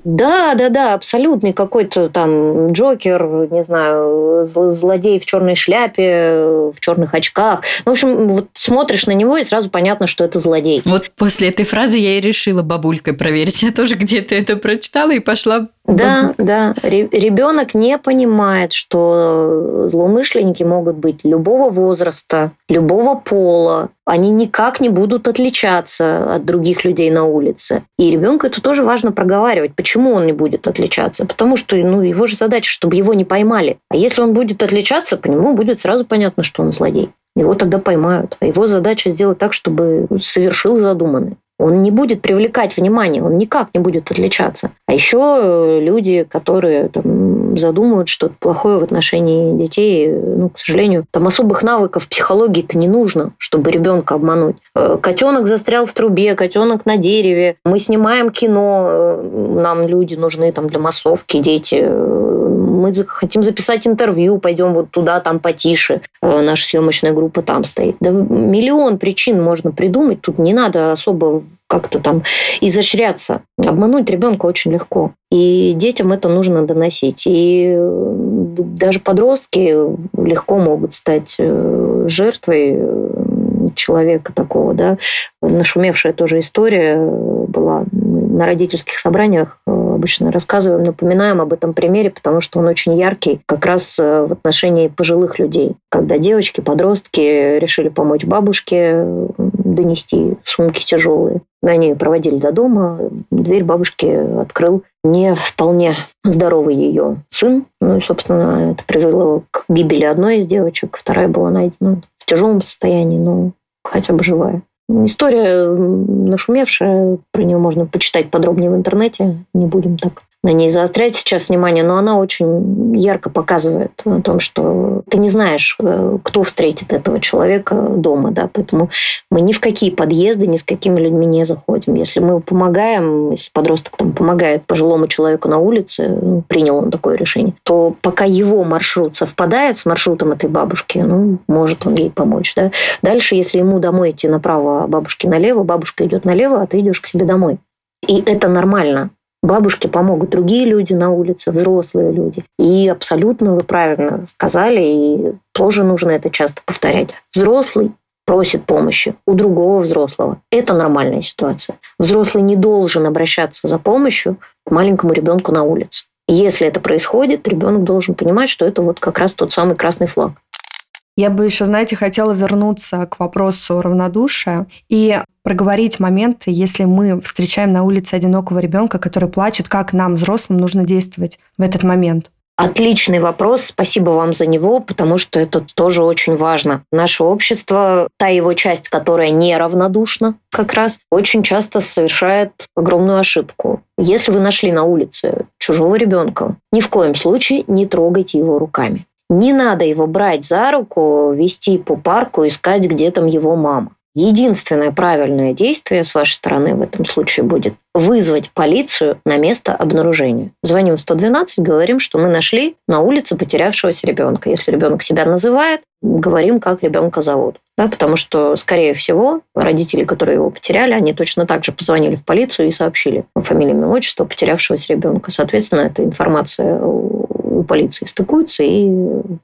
[SPEAKER 3] Да, да, да, абсолютный какой-то там Джокер, не знаю, злодей в черной шляпе, в черных очках. В общем, вот смотришь на него и сразу понятно, что это злодей.
[SPEAKER 2] Вот после этой фразы я и решила бабулькой проверить. Я тоже где-то это прочитала и пошла
[SPEAKER 3] да, да. Ребенок не понимает, что злоумышленники могут быть любого возраста, любого пола. Они никак не будут отличаться от других людей на улице. И ребенку это тоже важно проговаривать. Почему он не будет отличаться? Потому что ну, его же задача, чтобы его не поймали. А если он будет отличаться, по нему будет сразу понятно, что он злодей. Его тогда поймают. А его задача сделать так, чтобы совершил задуманное. Он не будет привлекать внимание, он никак не будет отличаться. А еще э, люди, которые там, задумывают что-то плохое в отношении детей, ну, к сожалению, там особых навыков психологии-то не нужно, чтобы ребенка обмануть. Э, котенок застрял в трубе, котенок на дереве. Мы снимаем кино, э, нам люди нужны там для массовки, дети мы хотим записать интервью, пойдем вот туда, там потише. Наша съемочная группа там стоит. Да миллион причин можно придумать. Тут не надо особо как-то там изощряться. Обмануть ребенка очень легко. И детям это нужно доносить. И даже подростки легко могут стать э, жертвой человека такого, да. Нашумевшая тоже история была на родительских собраниях э, обычно рассказываем, напоминаем об этом примере, потому что он очень яркий как раз э, в отношении пожилых людей. Когда девочки, подростки решили помочь бабушке донести сумки тяжелые. Они проводили до дома, дверь бабушки открыл не вполне здоровый ее сын. Ну и, собственно, это привело к гибели одной из девочек, вторая была найдена в тяжелом состоянии, но хотя бы живая. История нашумевшая, про нее можно почитать подробнее в интернете, не будем так на ней заострять сейчас внимание, но она очень ярко показывает о том, что ты не знаешь, э, кто встретит этого человека дома, да, поэтому мы ни в какие подъезды, ни с какими людьми не заходим. Если мы помогаем, если подросток там помогает пожилому человеку на улице, ну, принял он такое решение, то пока его маршрут совпадает с маршрутом этой бабушки, ну, может он ей помочь, да. Дальше, если ему домой идти направо, а бабушке налево, бабушка идет налево, а ты идешь к себе домой. И это нормально. Бабушке помогут другие люди на улице, взрослые люди. И абсолютно вы правильно сказали, и тоже нужно это часто повторять. Взрослый просит помощи у другого взрослого. Это нормальная ситуация. Взрослый не должен обращаться за помощью к маленькому ребенку на улице. Если это происходит, ребенок должен понимать, что это вот как раз тот самый красный флаг.
[SPEAKER 1] Я бы еще, знаете, хотела вернуться к вопросу равнодушия и проговорить моменты, если мы встречаем на улице одинокого ребенка, который плачет, как нам, взрослым, нужно действовать в этот момент.
[SPEAKER 3] Отличный вопрос, спасибо вам за него, потому что это тоже очень важно. Наше общество, та его часть, которая неравнодушна как раз, очень часто совершает огромную ошибку. Если вы нашли на улице чужого ребенка, ни в коем случае не трогайте его руками. Не надо его брать за руку, вести по парку, искать, где там его мама. единственное правильное действие с вашей стороны в этом случае будет вызвать полицию на место обнаружения. Звоним в 112, говорим, что мы нашли на улице потерявшегося ребенка. Если ребенок себя называет, говорим, как ребенка зовут. Да, потому что, скорее всего, родители, которые его потеряли, они точно так же позвонили в полицию и сообщили фамилию, имя, отчество потерявшегося ребенка. Соответственно, эта информация у полиции стыкуются, и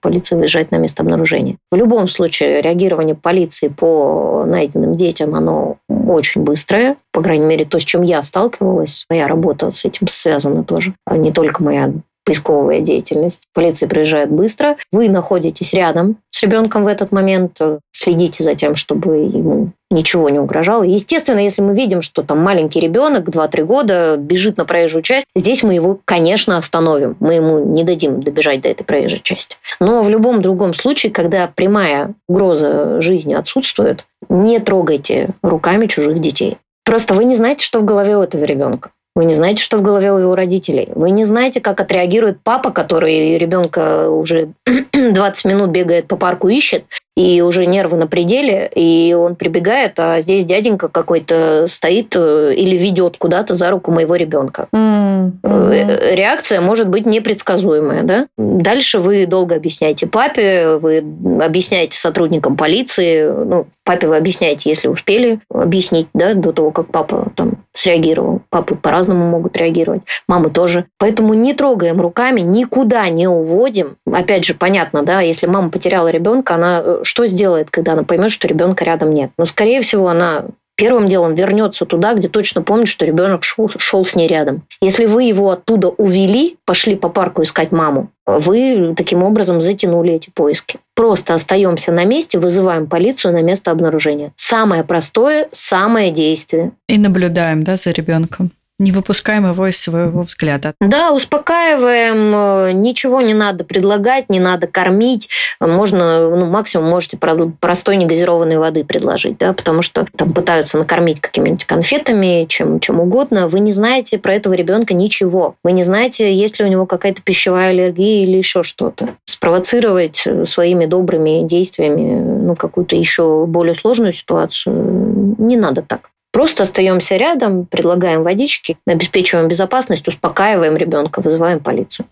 [SPEAKER 3] полиция выезжает на место обнаружения. В любом случае, реагирование полиции по найденным детям, оно очень быстрое. По крайней мере, то, с чем я сталкивалась, моя работа с этим связана тоже. А не только моя поисковая деятельность. Полиция приезжает быстро. Вы находитесь рядом с ребенком в этот момент, следите за тем, чтобы ему ничего не угрожало. Естественно, если мы видим, что там маленький ребенок, 2-3 года, бежит на проезжую часть, здесь мы его, конечно, остановим. Мы ему не дадим добежать до этой проезжей части. Но в любом другом случае, когда прямая угроза жизни отсутствует, не трогайте руками чужих детей. Просто вы не знаете, что в голове у этого ребенка. Вы не знаете, что в голове у его родителей. Вы не знаете, как отреагирует папа, который ребенка уже (clears throat) 20 минут бегает по парку ищет, и уже нервы на пределе, и он прибегает, а здесь дяденька какой-то стоит э, или ведет куда-то за руку моего ребенка. Mm-hmm. Реакция может быть непредсказуемая. Да? Дальше вы долго объясняете папе, вы объясняете сотрудникам полиции, ну, папе вы объясняете, если успели объяснить, да, до того, как папа там среагировал. Папы по-разному могут реагировать, мамы тоже. Поэтому не трогаем руками, никуда не уводим. Опять же, понятно, да, если мама потеряла ребенка, она э, что сделает, когда она поймет, что ребенка рядом нет? Но, скорее всего, она первым делом вернется туда, где точно помнит, что ребенок шел, шел с ней рядом. Если вы его оттуда увели, пошли по парку искать маму, вы таким образом затянули эти поиски. Просто остаемся на месте, вызываем полицию на место обнаружения. Самое простое, самое действие.
[SPEAKER 2] И наблюдаем, да, за ребенком не выпускаем его из своего взгляда.
[SPEAKER 3] Да, успокаиваем, э, ничего не надо предлагать, не надо кормить. Можно, ну, максимум можете простой негазированной воды предложить, да, потому что там пытаются накормить какими-нибудь конфетами, чем, чем угодно. Вы не знаете про этого ребенка ничего. Вы не знаете, есть ли у него какая-то пищевая аллергия или еще что-то. Спровоцировать э, своими добрыми действиями ну, какую-то еще более сложную ситуацию не надо так. Просто остаемся рядом, предлагаем водички, обеспечиваем безопасность, успокаиваем ребенка, вызываем полицию.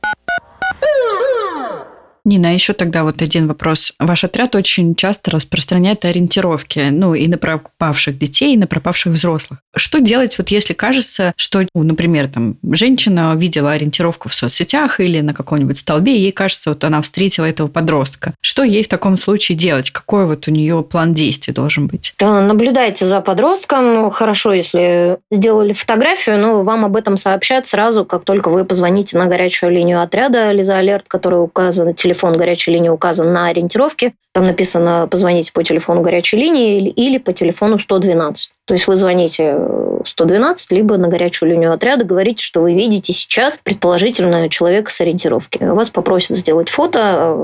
[SPEAKER 2] Нина, а еще тогда вот один вопрос. Ваш отряд очень часто распространяет ориентировки, ну, и на пропавших детей, и на пропавших взрослых. Что делать, вот если кажется, что, ну, например, там, женщина видела ориентировку в соцсетях или на каком-нибудь столбе, и ей кажется, вот она встретила этого подростка. Что ей в таком случае делать? Какой вот у нее план действий должен быть?
[SPEAKER 3] Да, наблюдайте за подростком. Хорошо, если сделали фотографию, но вам об этом сообщат сразу, как только вы позвоните на горячую линию отряда Лиза Алерт, которая указана телефон горячей линии указан на ориентировке. Там написано «позвоните по телефону горячей линии» или по телефону 112. То есть вы звоните 112, либо на горячую линию отряда, говорите, что вы видите сейчас предположительно человека с ориентировки. Вас попросят сделать фото.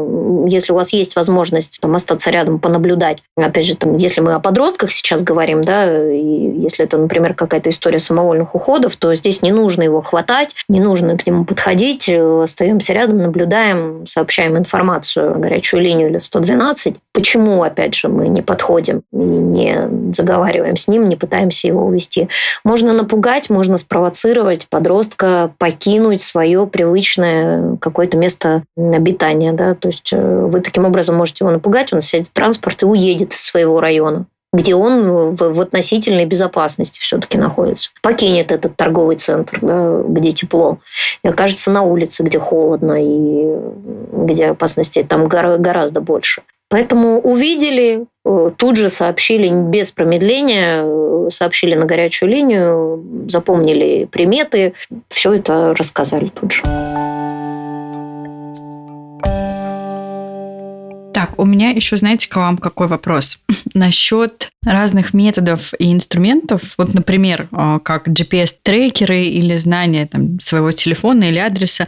[SPEAKER 3] Если у вас есть возможность там, остаться рядом, понаблюдать. Опять же, там, если мы о подростках сейчас говорим, да, и если это, например, какая-то история самовольных уходов, то здесь не нужно его хватать, не нужно к нему подходить. Остаемся рядом, наблюдаем, сообщаем информацию на горячую линию или в 112. Почему, опять же, мы не подходим и не заговариваем с ним, не пытаемся его увести. Можно напугать, можно спровоцировать подростка покинуть свое привычное какое-то место обитания. Да? То есть э, вы таким образом можете его напугать, он сядет в транспорт и уедет из своего района где он в, в относительной безопасности все-таки находится. Покинет этот торговый центр, да, где тепло, и окажется на улице, где холодно и где опасностей там гораздо больше. Поэтому увидели, э, тут же сообщили без промедления, э, сообщили на горячую линию, запомнили приметы, все это рассказали тут же.
[SPEAKER 2] Так, у меня еще, знаете, к вам какой вопрос? (clears throat) Насчет разных методов и инструментов. Вот, например, а, как GPS-трекеры или знания там, своего телефона или адреса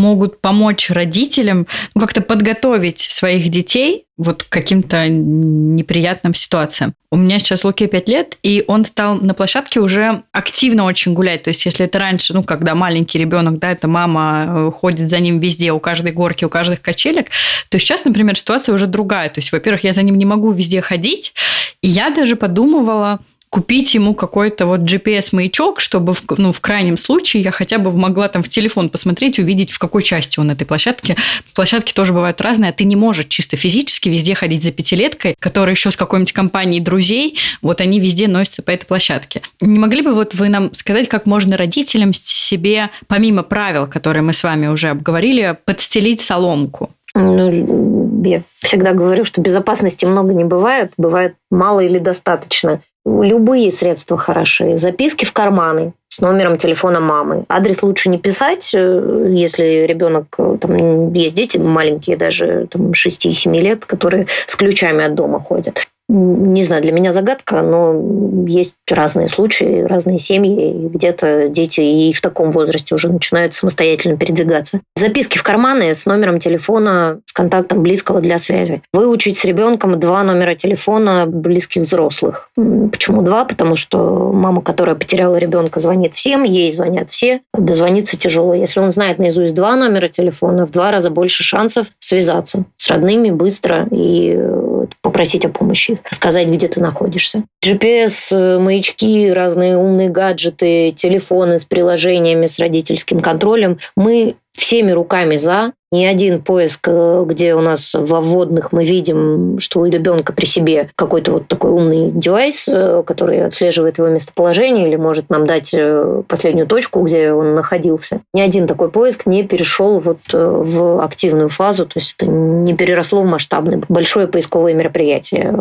[SPEAKER 2] могут помочь родителям ну, как-то подготовить своих детей вот к каким-то неприятным ситуациям. У меня сейчас Луке 5 лет, и он стал на площадке уже активно очень гулять. То есть, если это раньше, ну, когда маленький ребенок, да, это мама э, ходит за ним везде, у каждой горки, у каждых качелек, то сейчас, например, ситуация уже другая. То есть, во-первых, я за ним не могу везде ходить, И я даже подумывала, купить ему какой-то вот GPS-маячок, чтобы в, ну, в крайнем случае я хотя бы могла там в телефон посмотреть, увидеть, в какой части он этой площадки. Площадки тоже бывают разные, а ты не можешь чисто физически везде ходить за пятилеткой, которая еще с какой-нибудь компанией друзей, вот они везде носятся по этой площадке. Не могли бы вот вы нам сказать, как можно родителям себе, помимо правил, которые мы с вами уже обговорили, подстелить соломку?
[SPEAKER 3] Ну, я всегда говорю, что безопасности много не бывает, бывает мало или достаточно. Любые средства хороши. Записки в карманы с номером телефона мамы. Адрес лучше не писать, э, если ребенок, э, там есть дети маленькие, даже там, 6-7 лет, которые с ключами от дома ходят не знаю, для меня загадка, но есть разные случаи, разные семьи, где-то дети и в таком возрасте уже начинают самостоятельно передвигаться. Записки в карманы с номером телефона, с контактом близкого для связи. Выучить с ребенком два номера телефона близких взрослых. Почему два? Потому что мама, которая потеряла ребенка, звонит всем, ей звонят все. Дозвониться тяжело. Если он знает наизусть два номера телефона, в два раза больше шансов связаться с родными быстро и попросить о помощи, сказать, где ты находишься. GPS, э, маячки, разные умные гаджеты, телефоны с приложениями, с родительским контролем. Мы всеми руками за. Ни один поиск, э, где у нас во вводных мы видим, что у ребенка при себе какой-то вот такой умный девайс, э, который отслеживает его местоположение или может нам дать э, последнюю точку, где он находился. Ни один такой поиск не перешел вот в активную фазу, то есть это не переросло в масштабное большое поисковое мероприятие.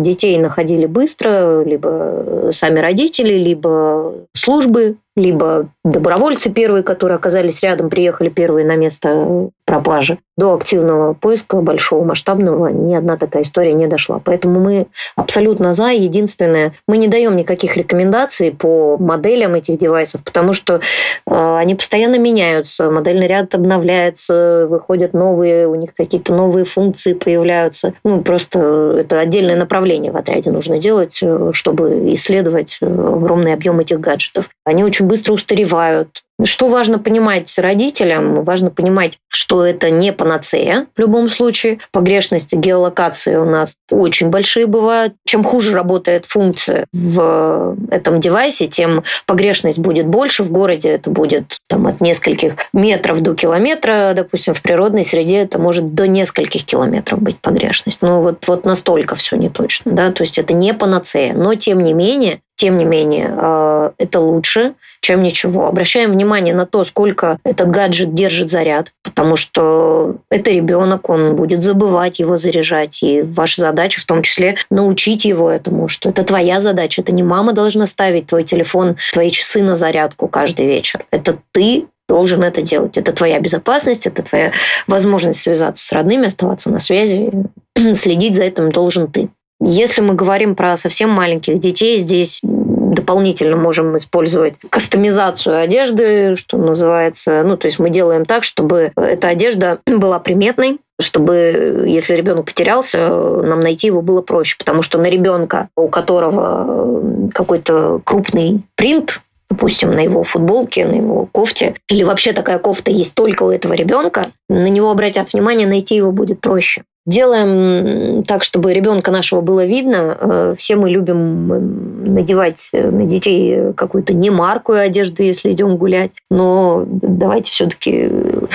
[SPEAKER 3] Детей находили быстро, либо сами родители, либо службы либо добровольцы первые, которые оказались рядом, приехали первые на место пропажи. До активного поиска большого, масштабного ни одна такая история не дошла. Поэтому мы абсолютно за. Единственное, мы не даем никаких рекомендаций по моделям этих девайсов, потому что э, они постоянно меняются, модельный ряд обновляется, выходят новые, у них какие-то новые функции появляются. Ну, просто это отдельное направление в отряде нужно делать, э, чтобы исследовать э, огромный объем этих гаджетов. Они очень быстро устаревают, что важно понимать родителям? Важно понимать, что это не панацея в любом случае. Погрешности геолокации у нас очень большие бывают. Чем хуже работает функция в этом девайсе, тем погрешность будет больше. В городе это будет там, от нескольких метров до километра. Допустим, в природной среде это может до нескольких километров быть погрешность. Ну, вот, вот настолько все не точно. Да? То есть это не панацея. Но, тем не менее, тем не менее, э, это лучше, чем ничего. Обращаем внимание на то, сколько этот гаджет держит заряд, потому что это ребенок, он будет забывать его заряжать. И ваша задача в том числе научить его этому, что это твоя задача. Это не мама должна ставить твой телефон, твои часы на зарядку каждый вечер. Это ты должен это делать. Это твоя безопасность, это твоя возможность связаться с родными, оставаться на связи. (clears throat) Следить за этим должен ты. Если мы говорим про совсем маленьких детей, здесь дополнительно можем использовать кастомизацию одежды, что называется. Ну, то есть мы делаем так, чтобы эта одежда была приметной, чтобы, если ребенок потерялся, нам найти его было проще. Потому что на ребенка, у которого какой-то крупный принт, допустим, на его футболке, на его кофте, или вообще такая кофта есть только у этого ребенка, на него обратят внимание, найти его будет проще. Делаем так, чтобы ребенка нашего было видно. Э, все мы любим надевать э, на детей какую-то немаркую одежду, если идем гулять. Но давайте все-таки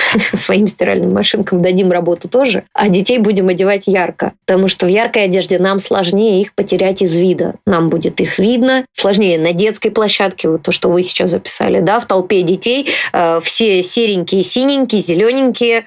[SPEAKER 3] (laughs) своим стиральным машинкам дадим работу тоже, а детей будем одевать ярко. Потому что в яркой одежде нам сложнее их потерять из вида. Нам будет их видно. Сложнее на детской площадке, вот то, что вы сейчас записали, да, в толпе детей. Все серенькие, синенькие, зелененькие,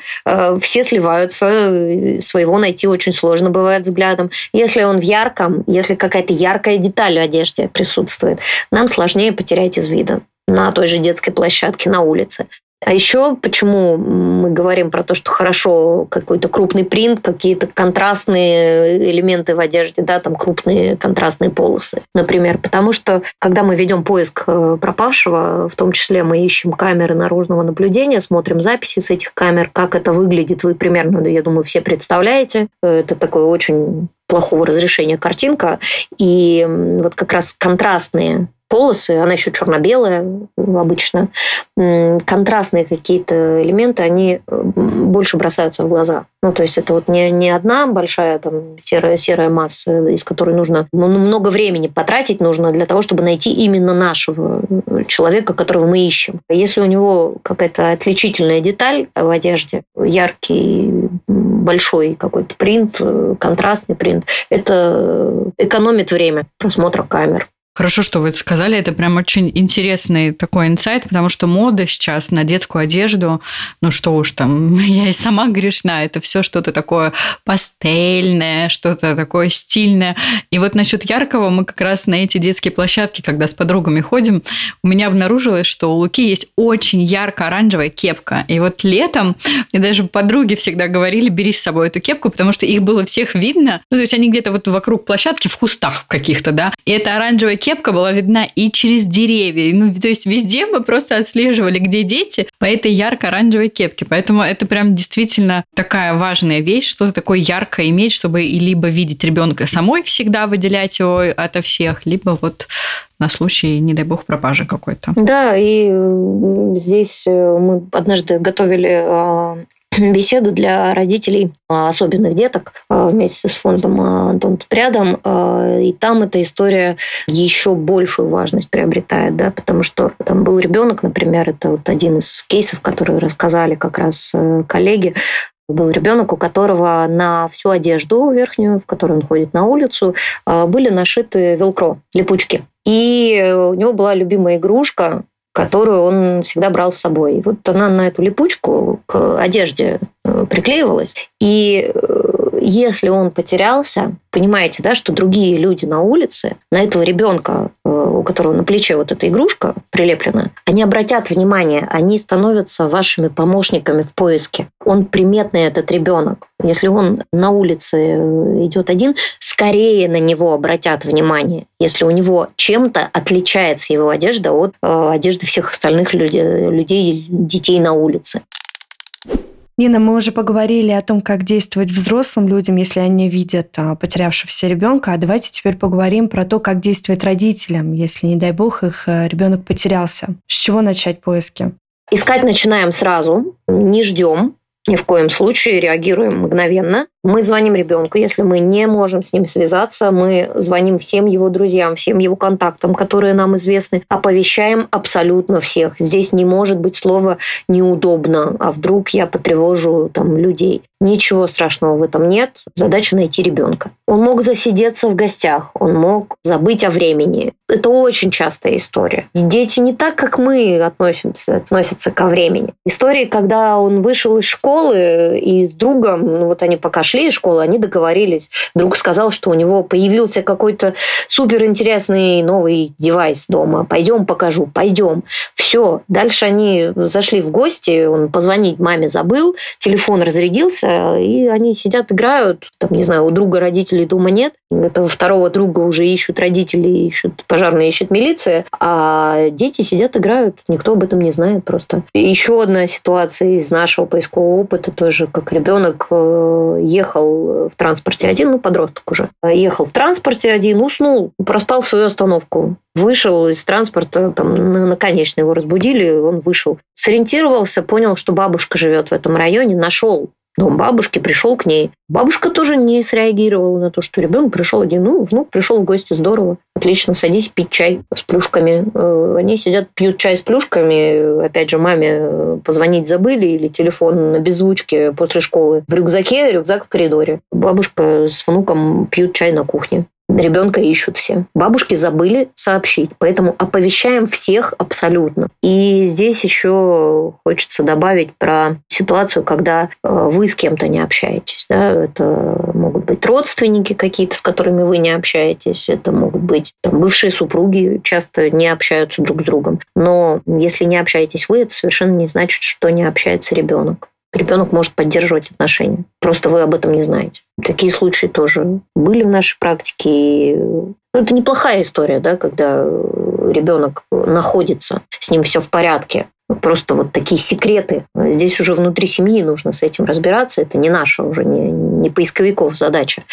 [SPEAKER 3] все сливаются своего найти очень сложно бывает взглядом. Если он в ярком, если какая-то яркая деталь в одежде присутствует, нам сложнее потерять из вида на той же детской площадке, на улице. А еще почему мы говорим про то, что хорошо какой-то крупный принт, какие-то контрастные элементы в одежде, да, там крупные контрастные полосы, например. Потому что, когда мы ведем поиск э, пропавшего, в том числе мы ищем камеры наружного наблюдения, смотрим записи с этих камер, как это выглядит, вы примерно, я думаю, все представляете. Это такое очень плохого разрешения картинка. И вот как раз контрастные полосы, она еще черно-белая обычно, контрастные какие-то элементы, они больше бросаются в глаза. Ну, то есть это вот не, не одна большая там серая, серая масса, из которой нужно ну, много времени потратить нужно для того, чтобы найти именно нашего человека, которого мы ищем. Если у него какая-то отличительная деталь в одежде, яркий, большой какой-то принт, контрастный принт, это экономит время просмотра камер.
[SPEAKER 2] Хорошо, что вы это сказали. Это прям очень интересный такой инсайт, потому что мода сейчас на детскую одежду, ну что уж там, (laughs) я и сама грешна, это все что-то такое пастельное, что-то такое стильное. И вот насчет яркого мы как раз на эти детские площадки, когда с подругами ходим, у меня обнаружилось, что у Луки есть очень ярко-оранжевая кепка. И вот летом мне даже подруги всегда говорили, бери с собой эту кепку, потому что их было всех видно. Ну, то есть они где-то вот вокруг площадки в кустах каких-то, да. И эта оранжевая кепка была видна и через деревья. Ну, то есть везде мы просто отслеживали, где дети, по этой ярко-оранжевой кепке. Поэтому это прям действительно такая важная вещь, что-то такое яркое иметь, чтобы и либо видеть ребенка самой всегда выделять его ото всех, либо вот на случай, не дай бог, пропажи какой-то.
[SPEAKER 3] Да, и здесь э, мы однажды готовили а, беседу для родителей а, особенных деток а, вместе с фондом а, Антон рядом. И там эта история еще большую важность приобретает, да, потому что там был ребенок, например, это вот один из кейсов, которые рассказали как раз э, коллеги, был ребенок, у которого на всю одежду верхнюю, в которой он ходит на улицу, были нашиты велкро, липучки. И у него была любимая игрушка, которую он всегда брал с собой. И вот она на эту липучку к одежде э, приклеивалась. И э, если он потерялся, понимаете, да, что другие люди на улице на этого ребенка, э, у которого на плече вот эта игрушка прилеплена, они обратят внимание, они становятся вашими помощниками в поиске. Он приметный, этот ребенок. Если он на улице идет один, скорее на него обратят внимание, если у него чем-то отличается его одежда от э, одежды всех остальных людей, людей, детей на улице.
[SPEAKER 1] Нина, мы уже поговорили о том, как действовать взрослым людям, если они видят а, потерявшегося ребенка. А давайте теперь поговорим про то, как действовать родителям, если, не дай бог, их э, ребенок потерялся. С чего начать поиски?
[SPEAKER 3] Искать начинаем сразу, не ждем, ни в коем случае реагируем мгновенно. Мы звоним ребенку, если мы не можем с ним связаться, мы звоним всем его друзьям, всем его контактам, которые нам известны, оповещаем абсолютно всех. Здесь не может быть слова неудобно, а вдруг я потревожу там людей. Ничего страшного в этом нет. Задача найти ребенка. Он мог засидеться в гостях, он мог забыть о времени. Это очень частая история. Дети не так, как мы относимся, относятся ко времени. Истории, когда он вышел из школы и с другом, ну вот они пока шли из школы, они договорились. Друг сказал, что у него появился какой-то суперинтересный новый девайс дома. Пойдем покажу, пойдем. Все. Дальше они зашли в гости, он позвонить маме забыл, телефон разрядился, и они сидят, играют. Там, не знаю, у друга родителей дома нет. Этого второго друга уже ищут родители, ищут пожарные, ищет милиция. А дети сидят, играют. Никто об этом не знает просто. Еще одна ситуация из нашего поискового опыта тоже, как ребенок э, ехал в транспорте один, ну, подросток уже, ехал в транспорте один, уснул, проспал свою остановку. Вышел из транспорта, там, наконечно его разбудили, он вышел. Сориентировался, понял, что бабушка живет в этом районе, нашел дом бабушки, пришел к ней. Бабушка тоже не среагировала на то, что ребенок пришел один. Ну, внук пришел в гости, здорово. Отлично, садись пить чай с плюшками. Э, они сидят, пьют чай с плюшками. Опять же, маме э, позвонить забыли или телефон на беззвучке после школы. В рюкзаке, рюкзак в коридоре. Бабушка с внуком пьют чай на кухне ребенка ищут все. Бабушки забыли сообщить, поэтому оповещаем всех абсолютно. И здесь еще хочется добавить про ситуацию, когда э, вы с кем-то не общаетесь. Да? Это могут быть родственники какие-то, с которыми вы не общаетесь, это могут быть там, бывшие супруги, часто не общаются друг с другом. Но если не общаетесь вы, это совершенно не значит, что не общается ребенок ребенок может поддерживать отношения. Просто вы об этом не знаете. Такие случаи тоже были в нашей практике. Ну, это неплохая история, да, когда ребенок находится, с ним все в порядке. Просто вот такие секреты. Здесь уже внутри семьи нужно с этим разбираться. Это не наша уже, не, не поисковиков задача.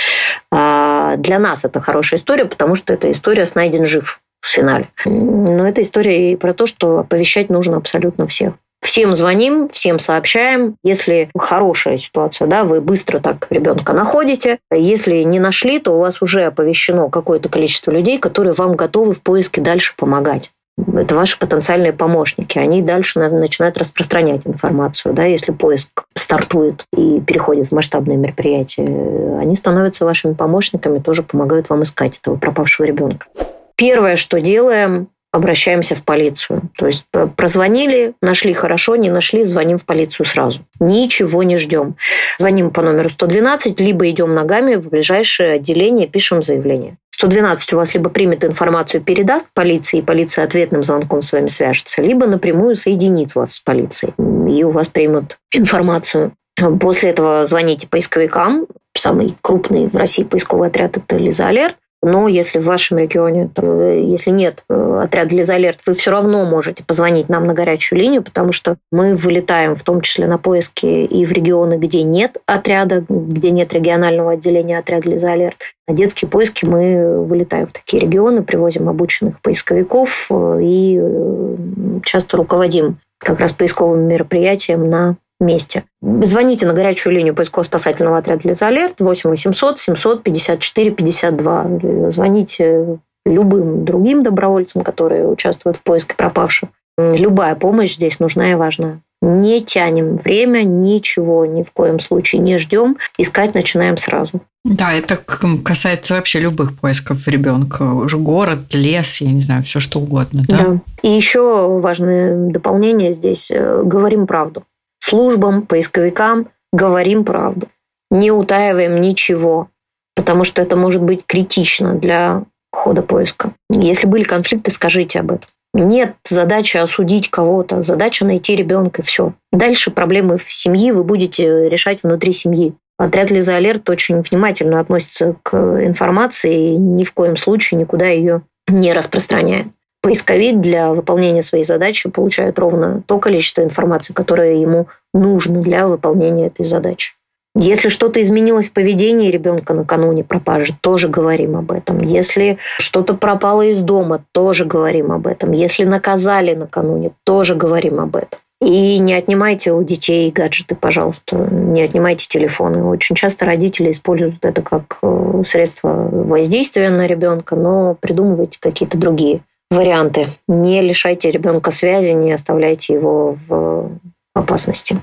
[SPEAKER 3] А для нас это хорошая история, потому что эта история с найден жив в финале. Но это история и про то, что оповещать нужно абсолютно всех. Всем звоним, всем сообщаем. Если хорошая ситуация, да, вы быстро так ребенка находите. Если не нашли, то у вас уже оповещено какое-то количество людей, которые вам готовы в поиске дальше помогать. Это ваши потенциальные помощники. Они дальше начинают распространять информацию. Да, если поиск стартует и переходит в масштабные мероприятия, они становятся вашими помощниками, тоже помогают вам искать этого пропавшего ребенка. Первое, что делаем, обращаемся в полицию. То есть прозвонили, нашли хорошо, не нашли, звоним в полицию сразу. Ничего не ждем. Звоним по номеру 112, либо идем ногами в ближайшее отделение, пишем заявление. 112 у вас либо примет информацию, передаст полиции, и полиция ответным звонком с вами свяжется, либо напрямую соединит вас с полицией, и у вас примут информацию. После этого звоните поисковикам. Самый крупный в России поисковый отряд – это Лиза Алерт. Но если в вашем регионе, если нет э, отряда Лизалерт, вы все равно можете позвонить нам на горячую линию, потому что мы вылетаем в том числе на поиски и в регионы, где нет отряда, где нет регионального отделения отряда Лизалерт. На детские поиски мы вылетаем в такие регионы, привозим обученных поисковиков э, и э, часто руководим как раз поисковым мероприятием на месте. Звоните на горячую линию поисково-спасательного отряда «Лиза Алерт» 8 800 754 52. Звоните любым другим добровольцам, которые участвуют в поиске пропавших. Любая помощь здесь нужна и важна. Не тянем время, ничего ни в коем случае не ждем, искать начинаем сразу.
[SPEAKER 2] Да, это касается вообще любых поисков ребенка. Уже город, лес, я не знаю, все что угодно. Да? да.
[SPEAKER 3] И еще важное дополнение здесь. Э, говорим правду службам, поисковикам говорим правду. Не утаиваем ничего, потому что это может быть критично для хода поиска. Если были конфликты, скажите об этом. Нет задачи осудить кого-то, задача найти ребенка, и все. Дальше проблемы в семье вы будете решать внутри семьи. Отряд Лиза Алерт очень внимательно относится к информации и ни в коем случае никуда ее не распространяет поисковик для выполнения своей задачи получает ровно то количество информации, которое ему нужно для выполнения этой задачи. Если что-то изменилось в поведении ребенка накануне пропажи, тоже говорим об этом. Если что-то пропало из дома, тоже говорим об этом. Если наказали накануне, тоже говорим об этом. И не отнимайте у детей гаджеты, пожалуйста, не отнимайте телефоны. Очень часто родители используют это как э, средство воздействия на ребенка, но придумывайте какие-то другие варианты. Не лишайте ребенка связи, не оставляйте его в опасности.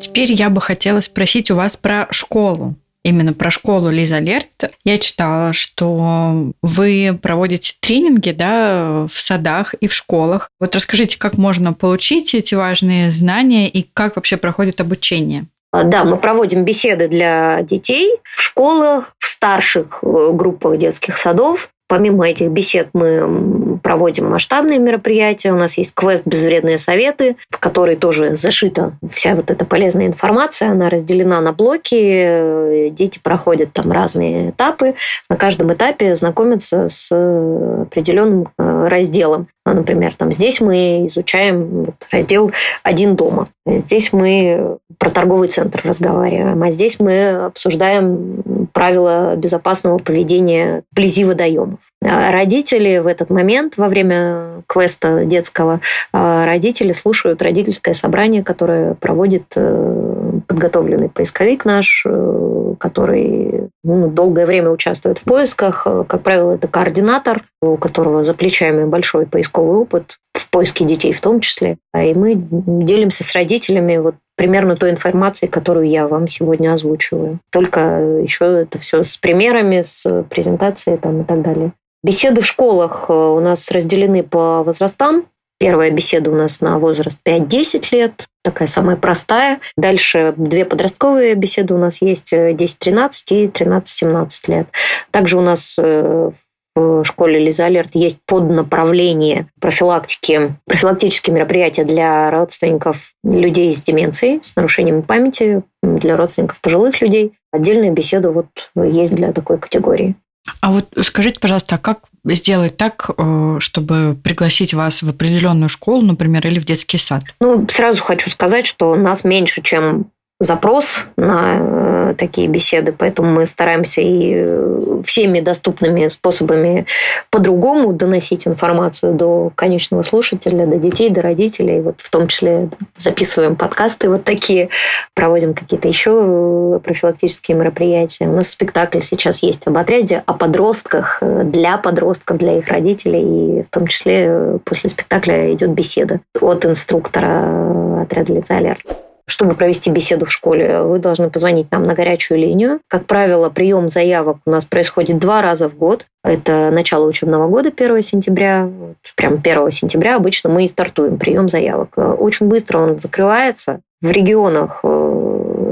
[SPEAKER 2] Теперь я бы хотела спросить у вас про школу. Именно про школу Лиза Лерт. Я читала, что вы проводите тренинги да, в садах и в школах. Вот расскажите, как можно получить эти важные знания и как вообще проходит обучение?
[SPEAKER 3] А, да, мы проводим беседы для детей в школах, в старших э, группах детских садов. Помимо этих бесед мы проводим масштабные мероприятия. У нас есть квест «Безвредные советы», в который тоже зашита вся вот эта полезная информация. Она разделена на блоки. Дети проходят там разные этапы. На каждом этапе знакомятся с определенным э, разделом. Например, там, здесь мы изучаем раздел «Один дома». Здесь мы про торговый центр разговариваем, а здесь мы обсуждаем правила безопасного поведения вблизи водоемов. А родители в этот момент, во время квеста детского, а, родители слушают родительское собрание, которое проводит э, подготовленный поисковик наш, э, который ну, долгое время участвует в поисках. Как правило, это координатор, у которого за плечами большой поисковый опыт, в поиске детей в том числе. И мы делимся с родителями вот примерно той информацией, которую я вам сегодня озвучиваю. Только еще это все с примерами, с презентацией там, и так далее. Беседы в школах э, у нас разделены по возрастам. Первая беседа у нас на возраст 5-10 лет, такая самая простая. Дальше две подростковые беседы у нас есть 10-13 э, и 13-17 лет. Также у нас э, в школе Лиза Алерт есть поднаправление профилактики, профилактические мероприятия для родственников людей с деменцией, с нарушением памяти, для родственников пожилых людей. Отдельная беседа вот есть для такой категории.
[SPEAKER 2] А вот скажите, пожалуйста, а как сделать так, э, чтобы пригласить вас в определенную школу, например, или в детский сад?
[SPEAKER 3] Ну, сразу хочу сказать, что нас меньше, чем запрос на э, такие беседы, поэтому мы стараемся и э, всеми доступными способами по-другому доносить информацию до конечного слушателя, до детей, до родителей. Вот в том числе записываем подкасты вот такие, проводим какие-то еще профилактические мероприятия. У нас спектакль сейчас есть об отряде, о подростках, для подростков, для их родителей. И в том числе после спектакля идет беседа от инструктора отряда лица алерт. Чтобы провести беседу в школе, вы должны позвонить нам на горячую линию. Как правило, прием заявок у нас происходит два раза в год. Это начало учебного года, 1 сентября. Прям 1 сентября обычно мы и стартуем прием заявок. Очень быстро он закрывается. В регионах э,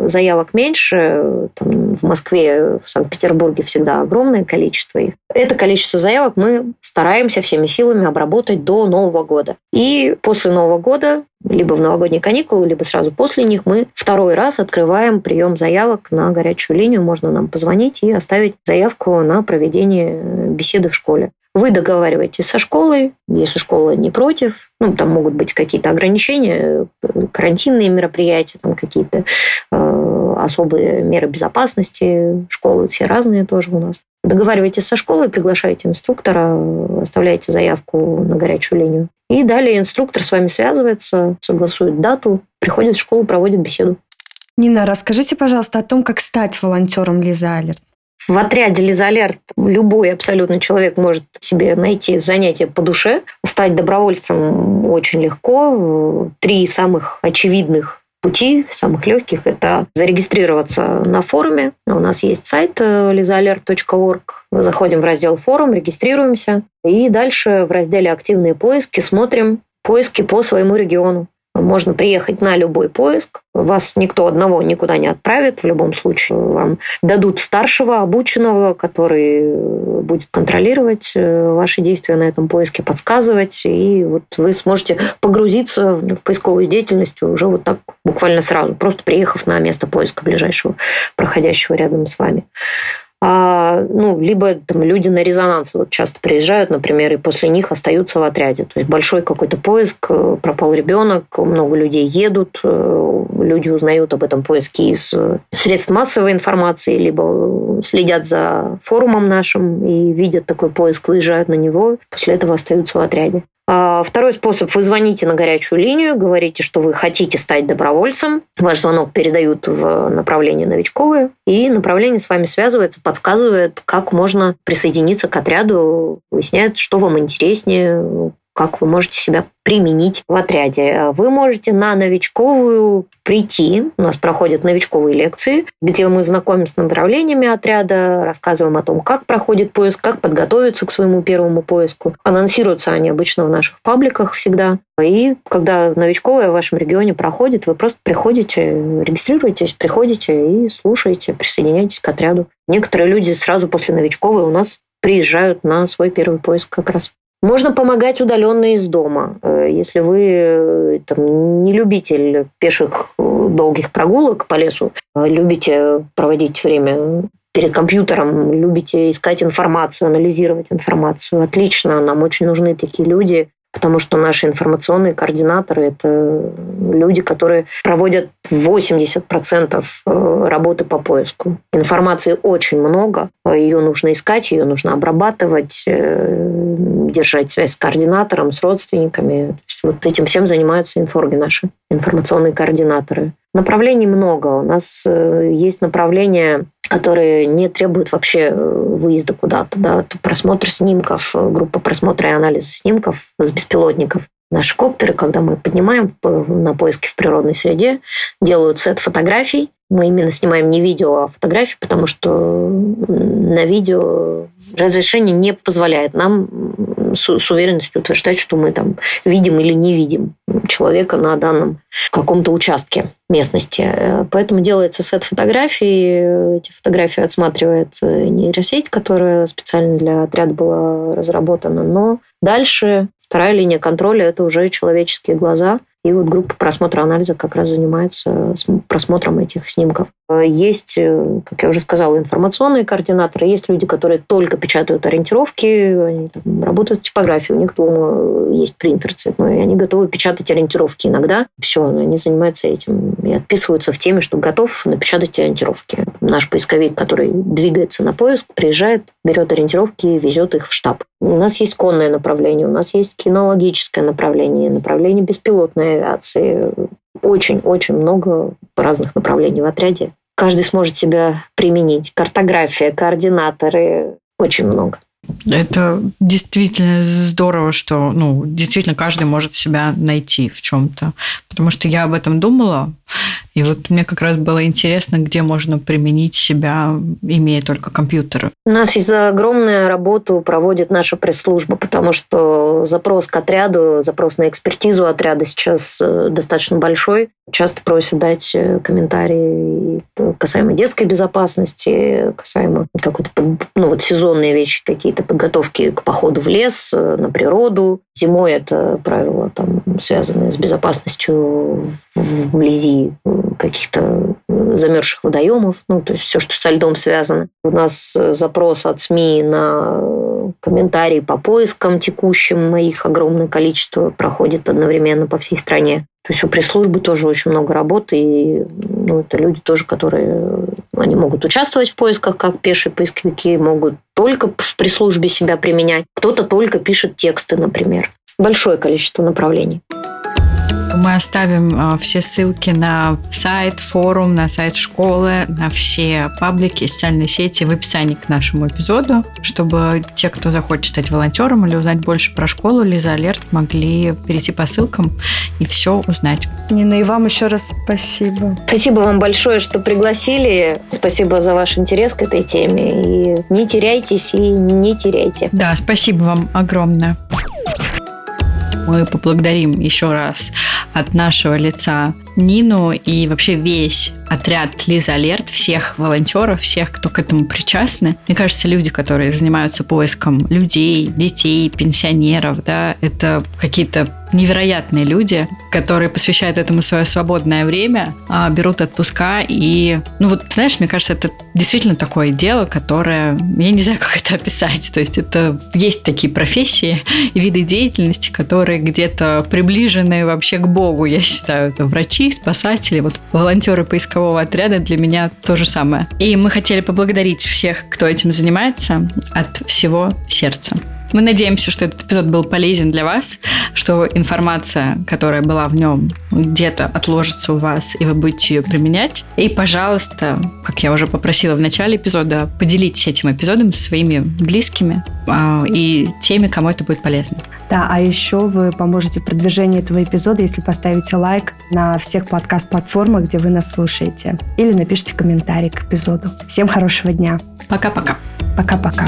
[SPEAKER 3] заявок меньше. Там в Москве, в Санкт-Петербурге всегда огромное количество их. Это количество заявок мы стараемся всеми силами обработать до Нового года. И после Нового года, либо в новогодние каникулы, либо сразу после них, мы второй раз открываем прием заявок на горячую линию. Можно нам позвонить и оставить заявку на проведение беседы в школе. Вы договариваетесь со школой, если школа не против, ну, там могут быть какие-то ограничения, карантинные мероприятия, там какие-то э, особые меры безопасности, школы все разные тоже у нас. Договариваетесь со школой, приглашаете инструктора, оставляете заявку на горячую линию. И далее инструктор с вами связывается, согласует дату, приходит в школу, проводит беседу.
[SPEAKER 1] Нина, расскажите, пожалуйста, о том, как стать волонтером Лиза Алерт.
[SPEAKER 3] В отряде Лизалерт любой абсолютно человек может себе найти занятие по душе. Стать добровольцем очень легко. Три самых очевидных пути, самых легких, это зарегистрироваться на форуме. У нас есть сайт lizaalert.org. Мы заходим в раздел форум, регистрируемся. И дальше в разделе «Активные поиски» смотрим поиски по своему региону. Можно приехать на любой поиск. Вас никто одного никуда не отправит. В любом случае вам дадут старшего, обученного, который будет контролировать э, ваши действия на этом поиске, подсказывать. И вот вы сможете погрузиться в поисковую деятельность уже вот так буквально сразу, просто приехав на место поиска ближайшего, проходящего рядом с вами. А, ну, либо там, люди на резонанс вот часто приезжают, например, и после них остаются в отряде. То есть большой какой-то поиск, э, пропал ребенок, много людей едут, э, люди узнают об этом поиске из э, средств массовой информации, либо следят за форумом нашим и видят такой поиск, выезжают на него, после этого остаются в отряде. А, второй способ. Вы звоните на горячую линию, говорите, что вы хотите стать добровольцем. Ваш звонок передают в направление новичковое, и направление с вами связывается, подсказывает, как можно присоединиться к отряду, выясняет, что вам интереснее, как вы можете себя применить в отряде. Вы можете на новичковую прийти. У нас проходят новичковые лекции, где мы знакомимся с направлениями отряда, рассказываем о том, как проходит поиск, как подготовиться к своему первому поиску. Анонсируются они обычно в наших пабликах всегда. И когда новичковая в вашем регионе проходит, вы просто приходите, регистрируетесь, приходите и слушаете, присоединяйтесь к отряду. Некоторые люди сразу после новичковой у нас приезжают на свой первый поиск как раз. Можно помогать удаленно из дома. Э, если вы э, там, не любитель пеших э, долгих прогулок по лесу, любите проводить время перед компьютером, любите искать информацию, анализировать информацию, отлично, нам очень нужны такие люди, потому что наши информационные координаторы – это люди, которые проводят 80% э, работы по поиску. Информации очень много, ее нужно искать, ее нужно обрабатывать, э, держать связь с координатором, с родственниками. вот этим всем занимаются инфорги наши, информационные координаторы. Направлений много. У нас э, есть направления которые не требуют вообще э, выезда куда-то. Да? Просмотр снимков, э, группа просмотра и анализа снимков с беспилотников. Наши коптеры, когда мы поднимаем на поиски в природной среде, делают сет фотографий. Мы именно снимаем не видео, а фотографии, потому что на видео разрешение не позволяет нам с, с уверенностью утверждать, что мы там видим или не видим человека на данном каком-то участке местности. Поэтому делается сет фотографий. Эти фотографии отсматривает нейросеть, которая специально для отряда была разработана. Но дальше вторая линия контроля – это уже человеческие глаза. И вот группа просмотра анализа как раз занимается просмотром этих снимков. Есть, э, как я уже сказала, информационные координаторы, есть люди, которые только печатают ориентировки, они там, работают в типографии, у них дома есть принтер цветной, и они готовы печатать ориентировки иногда. Все, они занимаются этим и отписываются в теме, что готов напечатать ориентировки. Наш поисковик, который двигается на поиск, приезжает, берет ориентировки и везет их в штаб. У нас есть конное направление, у нас есть кинологическое направление, направление беспилотной авиации, очень-очень много разных направлений в отряде. Каждый сможет себя применить. Картография, координаторы, очень много.
[SPEAKER 2] Это действительно здорово, что ну, действительно каждый может себя найти в чем-то. Потому что я об этом думала, и вот мне как раз было интересно, где можно применить себя, имея только компьютер.
[SPEAKER 3] У нас есть огромная работу проводит наша пресс-служба, потому что запрос к отряду, запрос на экспертизу отряда сейчас э, достаточно большой. Часто просят дать э, комментарии касаемо детской безопасности, касаемо какой-то ну, вот сезонные вещи, какие-то подготовки к походу в лес, э, на природу. Зимой это правила там, связанные с безопасностью вблизи каких-то замерзших водоемов, ну, то есть все, что со льдом связано. У нас запрос от СМИ на комментарии по поискам текущим, их огромное количество проходит одновременно по всей стране. То есть у пресс-службы тоже очень много работы, и ну, это люди тоже, которые они могут участвовать в поисках как пешие поисковики, могут только в пресс-службе себя применять. Кто-то только пишет тексты, например. Большое количество направлений.
[SPEAKER 2] Мы оставим а, все ссылки на сайт, форум, на сайт школы, на все паблики, социальные сети в описании к нашему эпизоду, чтобы те, кто захочет стать волонтером или узнать больше про школу, Лиза Алерт могли перейти по ссылкам и все узнать.
[SPEAKER 1] Нина, и вам еще раз спасибо.
[SPEAKER 3] Спасибо вам большое, что пригласили. Спасибо за ваш интерес к этой теме. И не теряйтесь и не теряйте.
[SPEAKER 2] Да, спасибо вам огромное. Мы поблагодарим еще раз от нашего лица Нину и вообще весь отряд Лиза Алерт, всех волонтеров, всех, кто к этому причастны. Мне кажется, люди, которые занимаются поиском людей, детей, пенсионеров, да, это какие-то невероятные люди, которые посвящают этому свое свободное время, а, берут отпуска и, ну вот, знаешь, мне кажется, это действительно такое дело, которое, я не знаю, (laughs) как это описать, то есть это есть такие профессии и виды деятельности, которые где-то приближены вообще к Богу, я считаю, это врачи, спасатели, вот волонтеры поискового отряда для меня то же самое. И мы хотели поблагодарить всех, кто этим занимается от всего сердца. Мы надеемся, что этот эпизод был полезен для вас, что информация, которая была в нем, где-то отложится у вас, и вы будете ее применять. И, пожалуйста, как я уже попросила в начале эпизода, поделитесь этим эпизодом со своими близкими а, и теми, кому это будет полезно.
[SPEAKER 1] Да, а еще вы поможете в продвижении этого эпизода, если поставите лайк на всех подкаст-платформах, где вы нас слушаете. Или напишите комментарий к эпизоду. Всем хорошего дня.
[SPEAKER 2] Пока-пока.
[SPEAKER 1] Пока-пока.